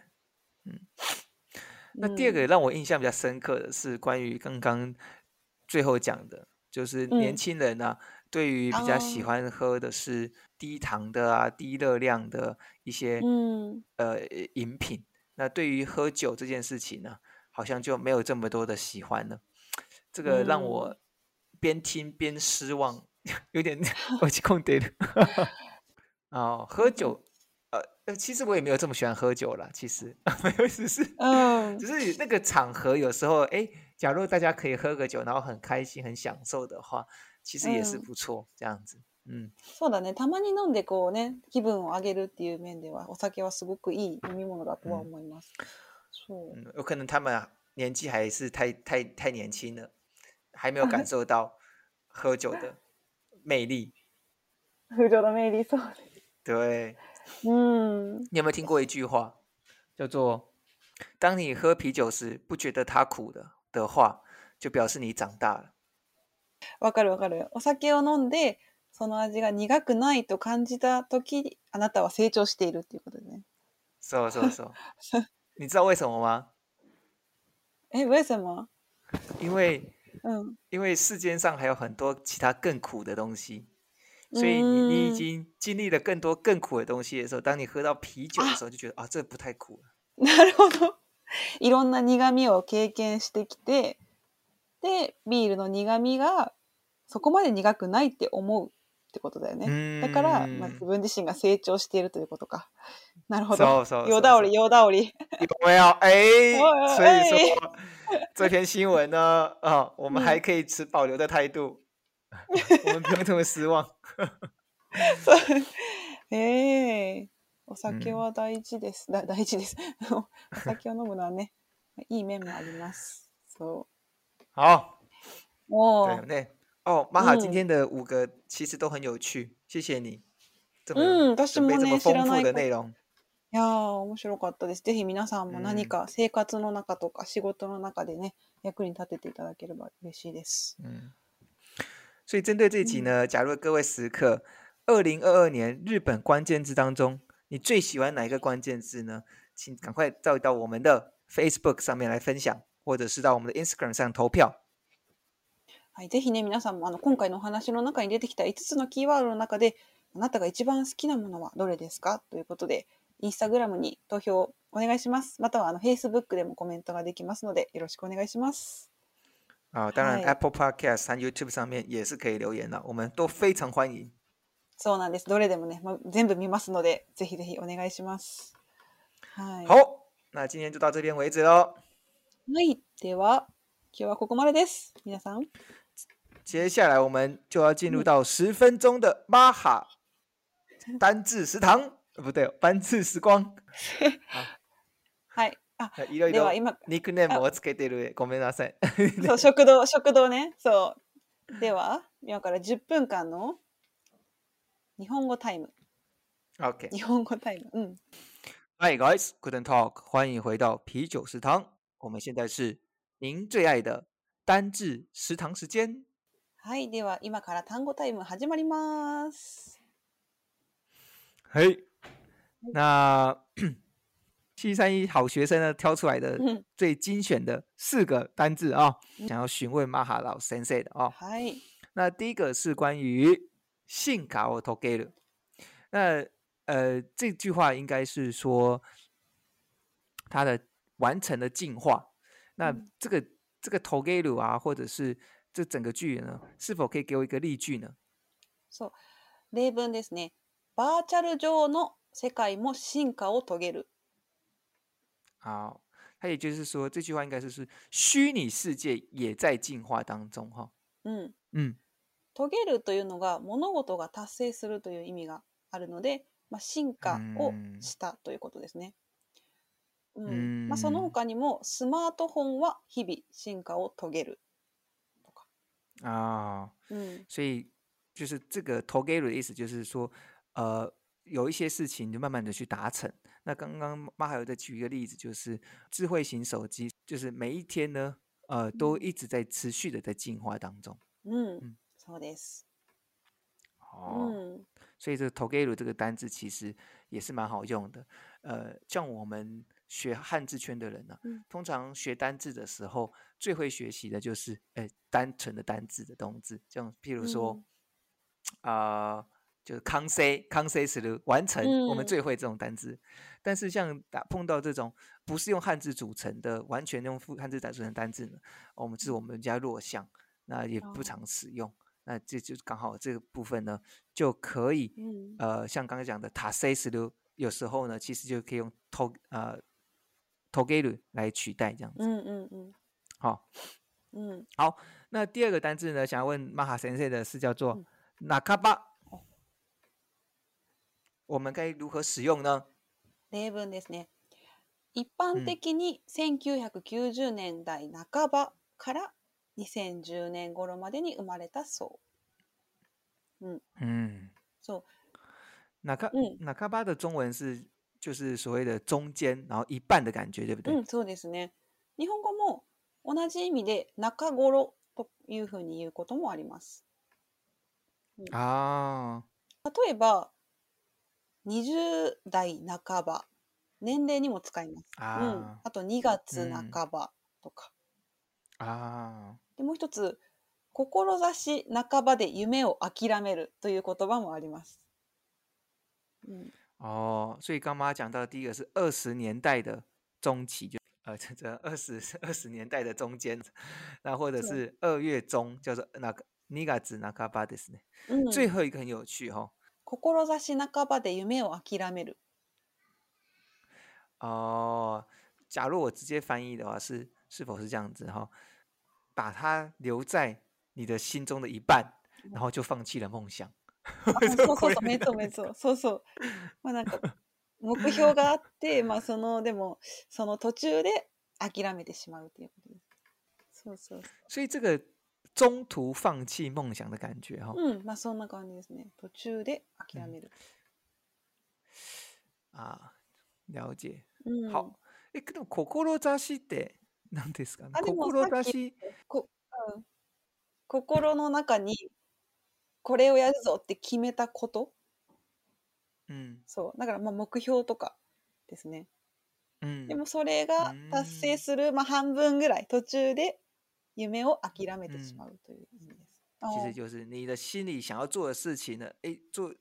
嗯，那うん第二个让我印象比较深刻的是关于刚刚最后讲的，就是年嗯轻人啊，对于比较喜哦欢喝的是低糖的啊、低热量的一些うん。呃饮品。那对于喝酒这件事情呢， 好像就没有这么多的喜欢了。这个让我边听边失望，有点我去空点了。哦，喝酒，呃呃，其实我也没有这么喜欢喝酒啦，其实没有，只是うん只。是那个场合有时候，哎，假如大家可以喝个酒，然后很开心、很享受的话，其实也是嗯不错，这样子。嗯そうだね。たまに飲んでこうね、気分を上げるっていう面では、お酒はすごくいい飲み物だとは思います。そ う。嗯，有可能他们啊年纪还是太太太年轻了，还没有感受到喝酒的魅力。フードのメリーそうです。对，うん。你有没有听过一句话，叫做“当你喝啤酒时不觉得它苦的的话，就表示你长大了わかるわかる。お酒を飲んで、その味が苦くないと感じたとき、あなたは成長しているっていうことでね。”。说说说， 你知道为什么吗？え、为什么？因为うん。因为世间上还有很多其他更苦的东西，所以你你已嗯经经历了更多更苦的东西的时候，当你喝到啤酒的时候，就觉得啊，这不太苦了。なるほど。いろんな苦味を経験してきて、で、ビールの苦味がそこまで苦くないって思うってことだよね。だから、まあ、自嗯，分自身が成長しているということか。なるほど。そうそう有道理、そうそう。有道理。有没有？哎，哦所以哎说这篇新闻呢，啊，我们还嗯可以持保留的态度，我们不用这么失望。そうええおうん。酒は大事です。だ大事です。お酒を飲むのはね、いい面もあります。そ好，う。お对，ー那哦，玛哈今うん。天的五个其实都很有趣，谢谢你这么うん、私准备这么もね、知ら丰富ないこと。的内容。 いやー、面白かったです。ぜひ皆さんも何嗯か生活の中とか仕事の中でね、役に立てていただければ嬉しいです。嗯，所以针对这一集うん。呢，假如各位食客，二零二二年日本关键字当中，你最喜欢哪一个关键字呢？请赶快到到我们的 Facebook 上面来分享，或者是到我们的 Instagram 上投票。はい、ぜひね、皆さんもあの今回のお話の中に出てきた5つのキーワードの中で、あなたが一番好きなものはどれですか？ということで、インスタグラムに投票お願いします。またはあの Facebook でもコメントができますので、よろしくお願いします。啊，当然はい。Apple Podcast 和 YouTube 上面也是可以留言的，我们都非常欢迎。そうなんです。どれでもね、ま全部見ますので、ぜひぜひお願いします。はい。好，那今天就到这边为止喽。はい。では、今日はここまでです。皆さん。接下来我们就要进入嗯到十分钟的玛哈单字食堂，呃不对，班次时光。啊，はい。あ、いろいろでは今、ニックネームあ、をつけてる。ごめんなさい。そう、食堂、食堂ね。そう。では、今から10分間の日本語タイム。OK，日本語タイム。うん。Hi guys, Guten Talk，欢迎回到啤酒食堂。我们现在是您最爱的单字食堂时间。はい。では、今から単語タイム始まります。嘿，那七三一好学生呢挑出来的うん。最精选的四个单字啊，想要询问玛哈老先生的哦。はい。那第一个是关于性卡我投给了，那呃这句话应该是说它的完成了进化。那うん。这个这个投给了啊，或者是这整个句呢，是否可以给我一个例句呢？そう。例文ですね。バーチャル上の 世界も進化を遂げる。好，它也就是说这句话应该是是虚拟世界也在进化当中哈。うん。嗯遂げるというのが物事が達成するという意味があるので、まあ、進化を嗯したということですね。う嗯んまあ、その他にもスマートフォンは日々進化を遂げるとか。啊，うん所以就是这个投给的意思，就是说，呃，有一些事情就慢慢的去达成。那刚刚妈还有再举一个例子，就是智慧型手机，就是每一天呢，呃，都一直在持续的在进化当中。うんうんそうです。哦，うん所以这个 t o g e r 这个单字其实也是蛮好用的。呃，像我们学汉字圈的人呢、嗯通常学单字的时候，最会学习的就是呃单纯的单字的动字，像譬如说嗯啊、 就是康 C 康 C 是的完成，我们嗯最会这种单字。但是像打碰到这种不是用汉字组成的，完全用复汉字组成的单字呢，我们是我们家弱项，那也不哦常使用。那这就刚好这个部分呢，就可以うん呃，像刚才讲的塔 C 十六，有时候呢，其实就可以用 to 呃 togeru 来取代这样子。うんうんうん好，うん好，那第二个单字呢，想要问马哈先生的是叫做嗯 nakaba， 我们该如何使用呢？例文ですね。一うん般的に1990年代半ばから2010年頃までに生まれたそう。嗯，そう。那卡嗯那卡巴的中文是就是所谓的中间，然后一半的感觉，对不对？うん、そうですね。日本語も同じ意味で中頃というふうに言うこともあります。啊，例えば、20代半ば、年齢にも使います。うん、啊あと2月半ばとか。啊，でもう一つ、志半ばで夢を諦めるという言葉もあります。嗯，哦，所以刚妈讲到的第一个是二十年代的中期，就呃这这二十二十年代的中间，那或者对是二月中，叫做那个尼嘎子那卡巴ですね。嗯最后一个很有趣哈、志半ばで夢を諦める。哦，假如我直接翻译的话，是是否是这样子哈、把它留在你的心中的一半，然后就放弃了梦想。あ そうそうそう、めっそうめっそう。そうそう。まあなんか、目標があって、まあその、でも、その途中で諦めてしまうということです。そうそうそ所以这个中途放弃梦想的感觉哈、う。ん、まあそんな感じですね。途中で諦める。啊，了解。うん。好，え、でも志って何ですかね。あでも志こうん心の中に、これをやるぞって決めたこと。うんそう。だから、まあ目標とかですね。うんでもそれが達成する、まあ、半分ぐらい途中で夢を諦めてしまうという意味です。其实就是你的心里想要做的事情呢，诶，做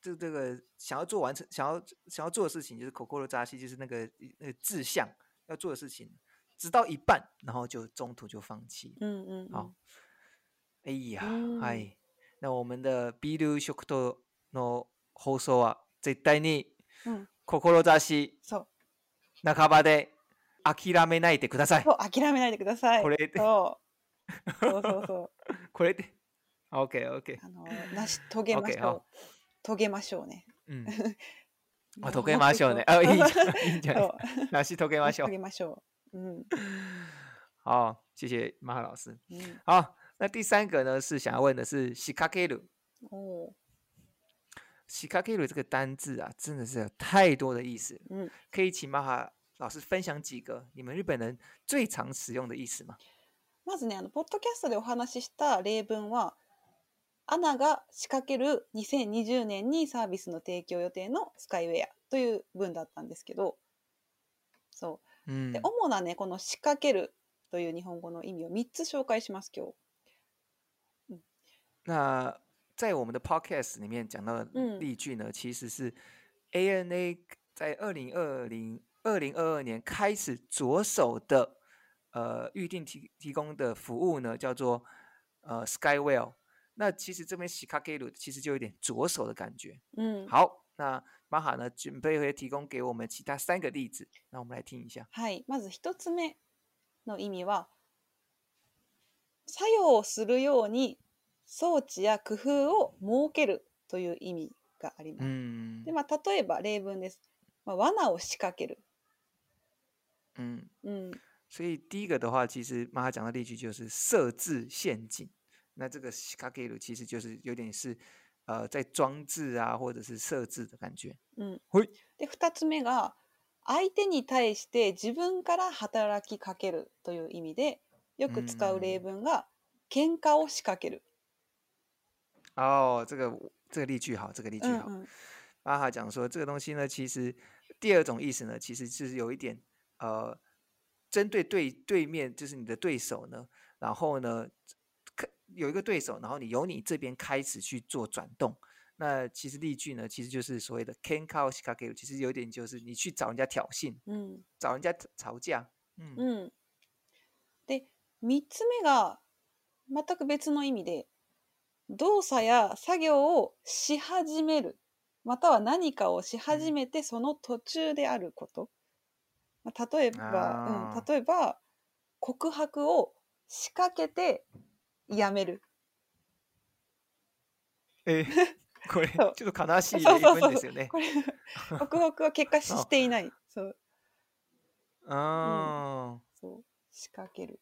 这这个想要做完成想要想要做的事情，就是 Coco 扎西，就是那个那个志向要做的事情，直到一半，然后就中途就放弃。うんうんうん好哎呀，嗯はい。那我们的ビール食堂の放送は絶対にうん、志そう半ばで 諦めないでくださいそ。う諦めないでください。これでそうそうそうそう これで。OK OK。あのなし遂げましょう。遂げましょうね。うん。あ、遂げましょうね。あ、いいじゃん。いいんじゃなし遂げましょ遂う。げましょう。うん好，谢谢马哈老师。うん好，那第三个呢是想要问的是西卡给鲁。おー西卡给鲁这个单字啊，真的是有太多的意思。うん可以请马哈老师分享几个你们日本人最常使用的意思吗？まずね、あの、ポッドキャストでお話しした例文は、アナが仕掛ける2020年にサービスの提供予定のスカイウェアという文だったんですけど、そう。嗯で、主なね、この仕掛けるという日本語の意味を3つ紹介します、今日。那在我们的 podcast 里面讲到的嗯例句呢，其实是 ANA 在二零二零二零二二年开始着手的呃预定提提供的服务呢，叫做呃 Skywell。那其实这边 s h i k a g e r u 其实就有点着手的感觉。うん。好，那马哈呢准备会提供给我们其他三个例子，那我们来听一下。はい。まず1つ目の意味は、作用するように装置や工夫を設けるという意味があります。嗯で、まあ、例えば例文です。まあ、罠を仕掛ける。嗯，うん。所以第一个的话，其实马哈讲的例句就是设置陷阱。那这个 s h i k a g e r u 其实就是有点是呃在装置啊，或者是设置的感觉。うんほい。で、2つ目が、相手に対して自分から働きかけるという意味で、よく使う例文が、喧嘩を仕掛ける。哦，这个这个例句好，这个例句好。うんうん马哈讲说这个东西呢，其实第二种意思呢，其实就是有一点 呃，针对对对面就是你的对手呢，然后呢，看有一个对手，然后你由你这边开始去做转动。那其实例句呢，其实就是所谓的 “can call s h i k a g e 其实有点就是你去找人家挑衅，うん找人家吵架。嗯うんで、3つ目が、全く別の意味で、動作や作業をし始める。または何かをし始めてその途中であること。まあ、例えば、うん、例えば、告白を仕掛けてやめる。え、これそう。ちょっと悲しい例そうそうそう。文ですよね。これ、告白は結果し していない。そう、哦，そう、仕掛ける。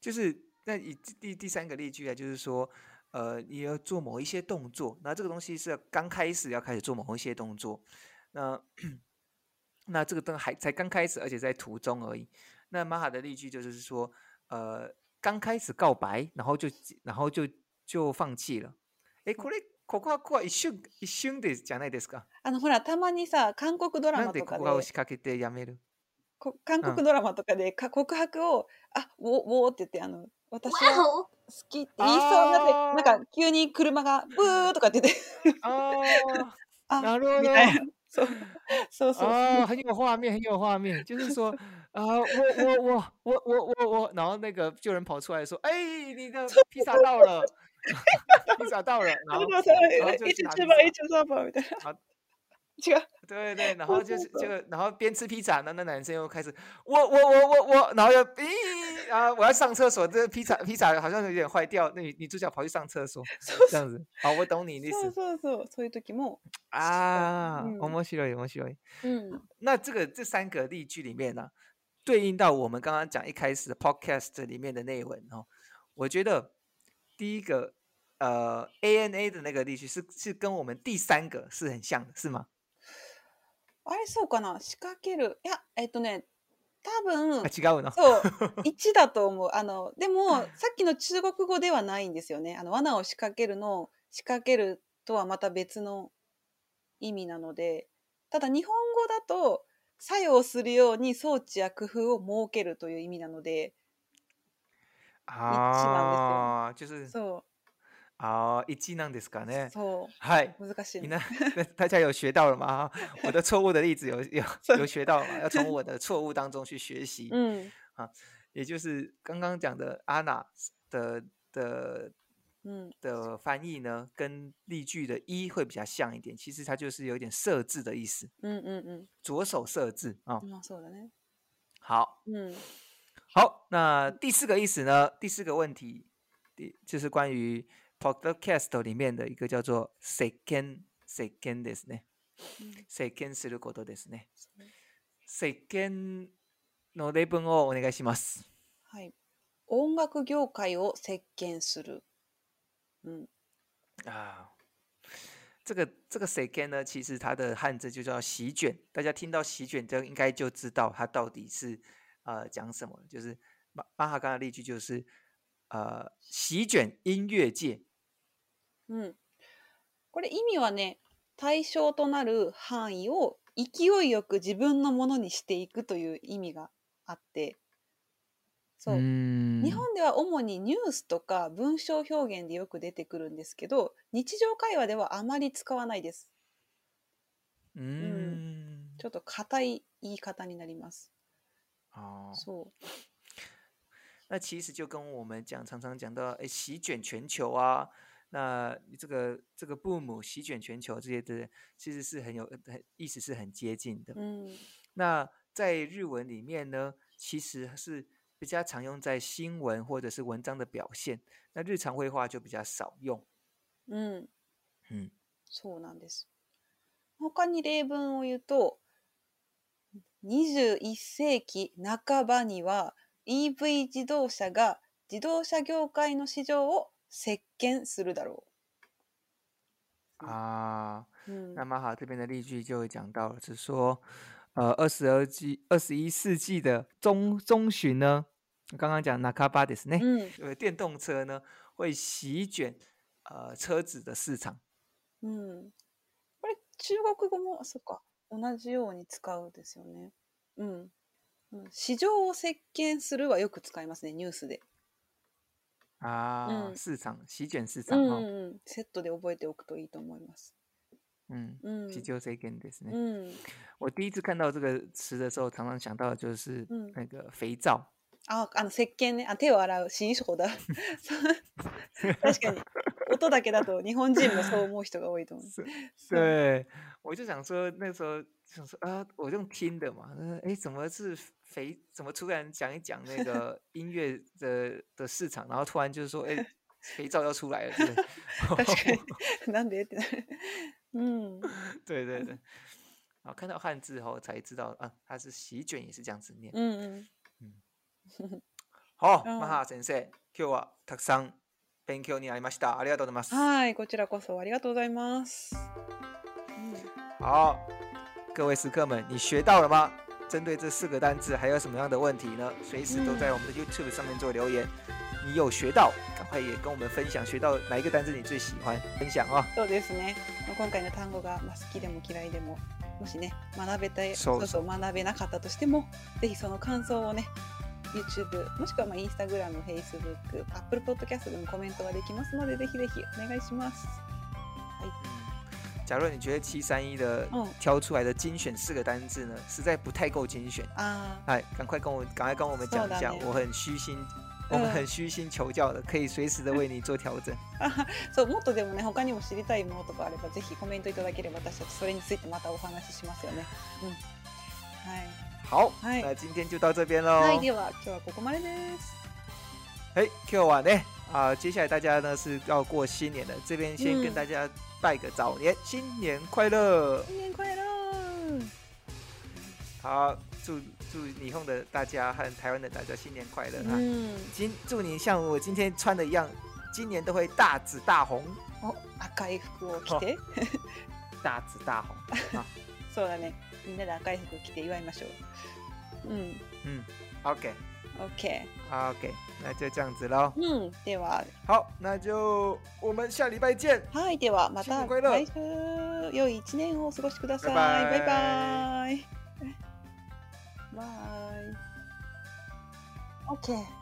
就是那以第第第三个例句啊，就是说，呃，你要做某一些动作，那这个东西是要刚开始要开始做某一些动作，那那这个灯还才刚开始，而且在途中而已。那马哈的例句就是说，呃，刚开始告白，然后就然后就就放弃了。诶，これ告白は一瞬一瞬でじゃないですか？あの、ほら、たまにさ、韓国ドラなんでマとかで告白を仕掛けてやめる？こ韓国ドラマとかでか告白を、あ、ウォウォーって言って、あの、私は好きって言いそうになって、なんか急に車がブーとかって言って、啊，あ なるほどみたいな。そうそうそう。啊，很有画面，很有画面，就是说啊，我我我我我我我，然后那个就有人跑出来说，哎，你的披萨到了，披萨到了，然后あでもさ、然后就去 H 拿チューバー、披 薩 H サーバーみたいな。好違う。对对，然后就是そう这个，然后边吃披萨呢，那男生又开始我我我我我，然后又咦啊，我要上厕所，这个披萨披萨好像有点坏掉，那女女主角跑去上厕所，そう这样子。好，我懂你的意そう思そうそう。そういう時も。啊，嗯面白い面白い。うん。那这个这三个例句里面呢、对应到我们刚刚讲一开始的 podcast 里面的内文哦，我觉得第一个呃 ANA 的那个例句是是跟我们第三个是很像的，是吗？ あれ、そうかな？仕掛ける。いや、えっとね、多分啊，、違うの。そう、1だと思う。あの、でも、さっきの中国語ではないんですよね。あの、罠を仕掛けるの、仕掛けるとはまた別の意味なので、ただ日本語だと、作用するように装置や工夫を設けるという意味なので、啊，就是そ啊，一技なんですかう、ね。そ嗨，う、難しい你ね。呢？大家有学到了吗？我的错误的例子有有そう有学到了吗？要从我的错误当中去学习。うん、也就是刚刚讲的安娜的的うん、的翻译呢，跟例句的“一”会比较像一点。其实它就是有点设置的意思，うん、うん、うん。着手设置啊、まあ、そうだね。好，うん、好，那第四个意思呢？第四个问题，第就是关于 podcast 里面的一个叫做 “second second” ですね。うん世間することですね。世間の例文をお願いします。はい。音楽業界を席巻する。うん、啊，这个这个 s e k 呢，其实它的汉字就叫席卷。大家听到席卷，这应该就知道它到底是呃讲什么了。就是马马哈刚的例句就是呃席卷音乐界 うん。これ意味はね、対象となる範囲を勢いよく自分のものにしていくという意味があって、そう。嗯日本では主にニュースとか文章表現でよく出てくるんですけど、日常会話ではあまり使わないです。嗯ちょっと硬い言い方になります。哦，そ那其实就跟我们讲常常讲到哎席卷全球啊。那这个这个 boom 席卷全球这些的，其实是很有很意思是很接近的う。。うん。那在日文里面呢，其实是比较常用在新闻或者是文章的表现，那日常绘画就比较少用。うん。嗯，そうなんです。他に例文を言うと、21世紀半ばには EV 自動車が自動車業界の市場を 席巻するだろ啊，う。うん那马哈这边的例句就会讲到了，是说，呃，二十二纪、二十一世纪的中中旬呢，刚刚讲 nakaba ですね，うん呃，电动车呢会席卷呃车子的市场。うん、これ中国語もそっか同じように使うですよね。うん。うん市場を席巻するはよく使いますね、ニュースで。啊，嗯市场席卷市ううんうん、セットで覚えておくといいと思います。嗯，うん。席就这个ですね。うん。我第一次看到这个词的时候，常常想到的就是嗯那个肥皂。あ、あの、石鹸ね。あ、手を洗う。新手法だ。そう 確かに。音だけだと日本人もそう思う人が多いと思う。是そう对，我就想说，那时候想说啊，我用听的嘛，哎，怎么是肥？怎么突然讲一讲那个音乐的的市场，然后突然就是说，哎，肥皂要出来了，对不对確かに。なんでってなる。うん。对对对。然后看到汉字后才知道啊，它是席卷，也是这样子念。うん好，嗯マハ先生、今日はたくさん 勉強になりました。ありがとうございます。はい、こちらこそありがとうございます。好，各位食客们，你学到了吗？针对这四个单字，还有什么样的问题呢？随时都在我们的 YouTube 上面做留言。你有学到，赶快也跟我们分享，学到哪一个单字你最喜欢，分享啊、そうですね。まあ今回の単語がまあ好きでも嫌いでも、もしね、学べたい、そうそう学べなかったとしても、ぜひその感想をね、YouTube もしくはまあ Instagram、Facebook、Apple Podcast でもコメントができますのでぜひぜひお願いします。假如你觉得七三一的嗯。挑出来的精选四个单字呢，实在不太够精选，あ哎，赶快跟我赶快跟我们讲一下，我很虚心，我们嗯很虚心求教的，可以随时的为你做调整。あ そうもっとでもね他にも知りたいものとかあればぜひコメントいただければ私たちそれについてまたお話ししますよね。うん。はい好，嗨那今天就到这边喽。はい、では今日はここまでです。哎，今日はね啊，接下来大家呢是要过新年了，这边先跟嗯大家拜个早年，新年快乐！新年快乐！好，祝祝日本的大家和台湾的大家新年快乐啊！うん。今祝你像我今天穿的一样，今年都会大紫大红，お赤い服を着て、大紫大红啊！そうだね。 みんなで赤い服を着て祝いましょう。うん。嗯，OK OK。OK，那就这样子喽。うん。では、好，那就我们下礼拜见。はい。では、また来週、良い一年をお過ごしください。バイバイバイバイ。バイ。OK。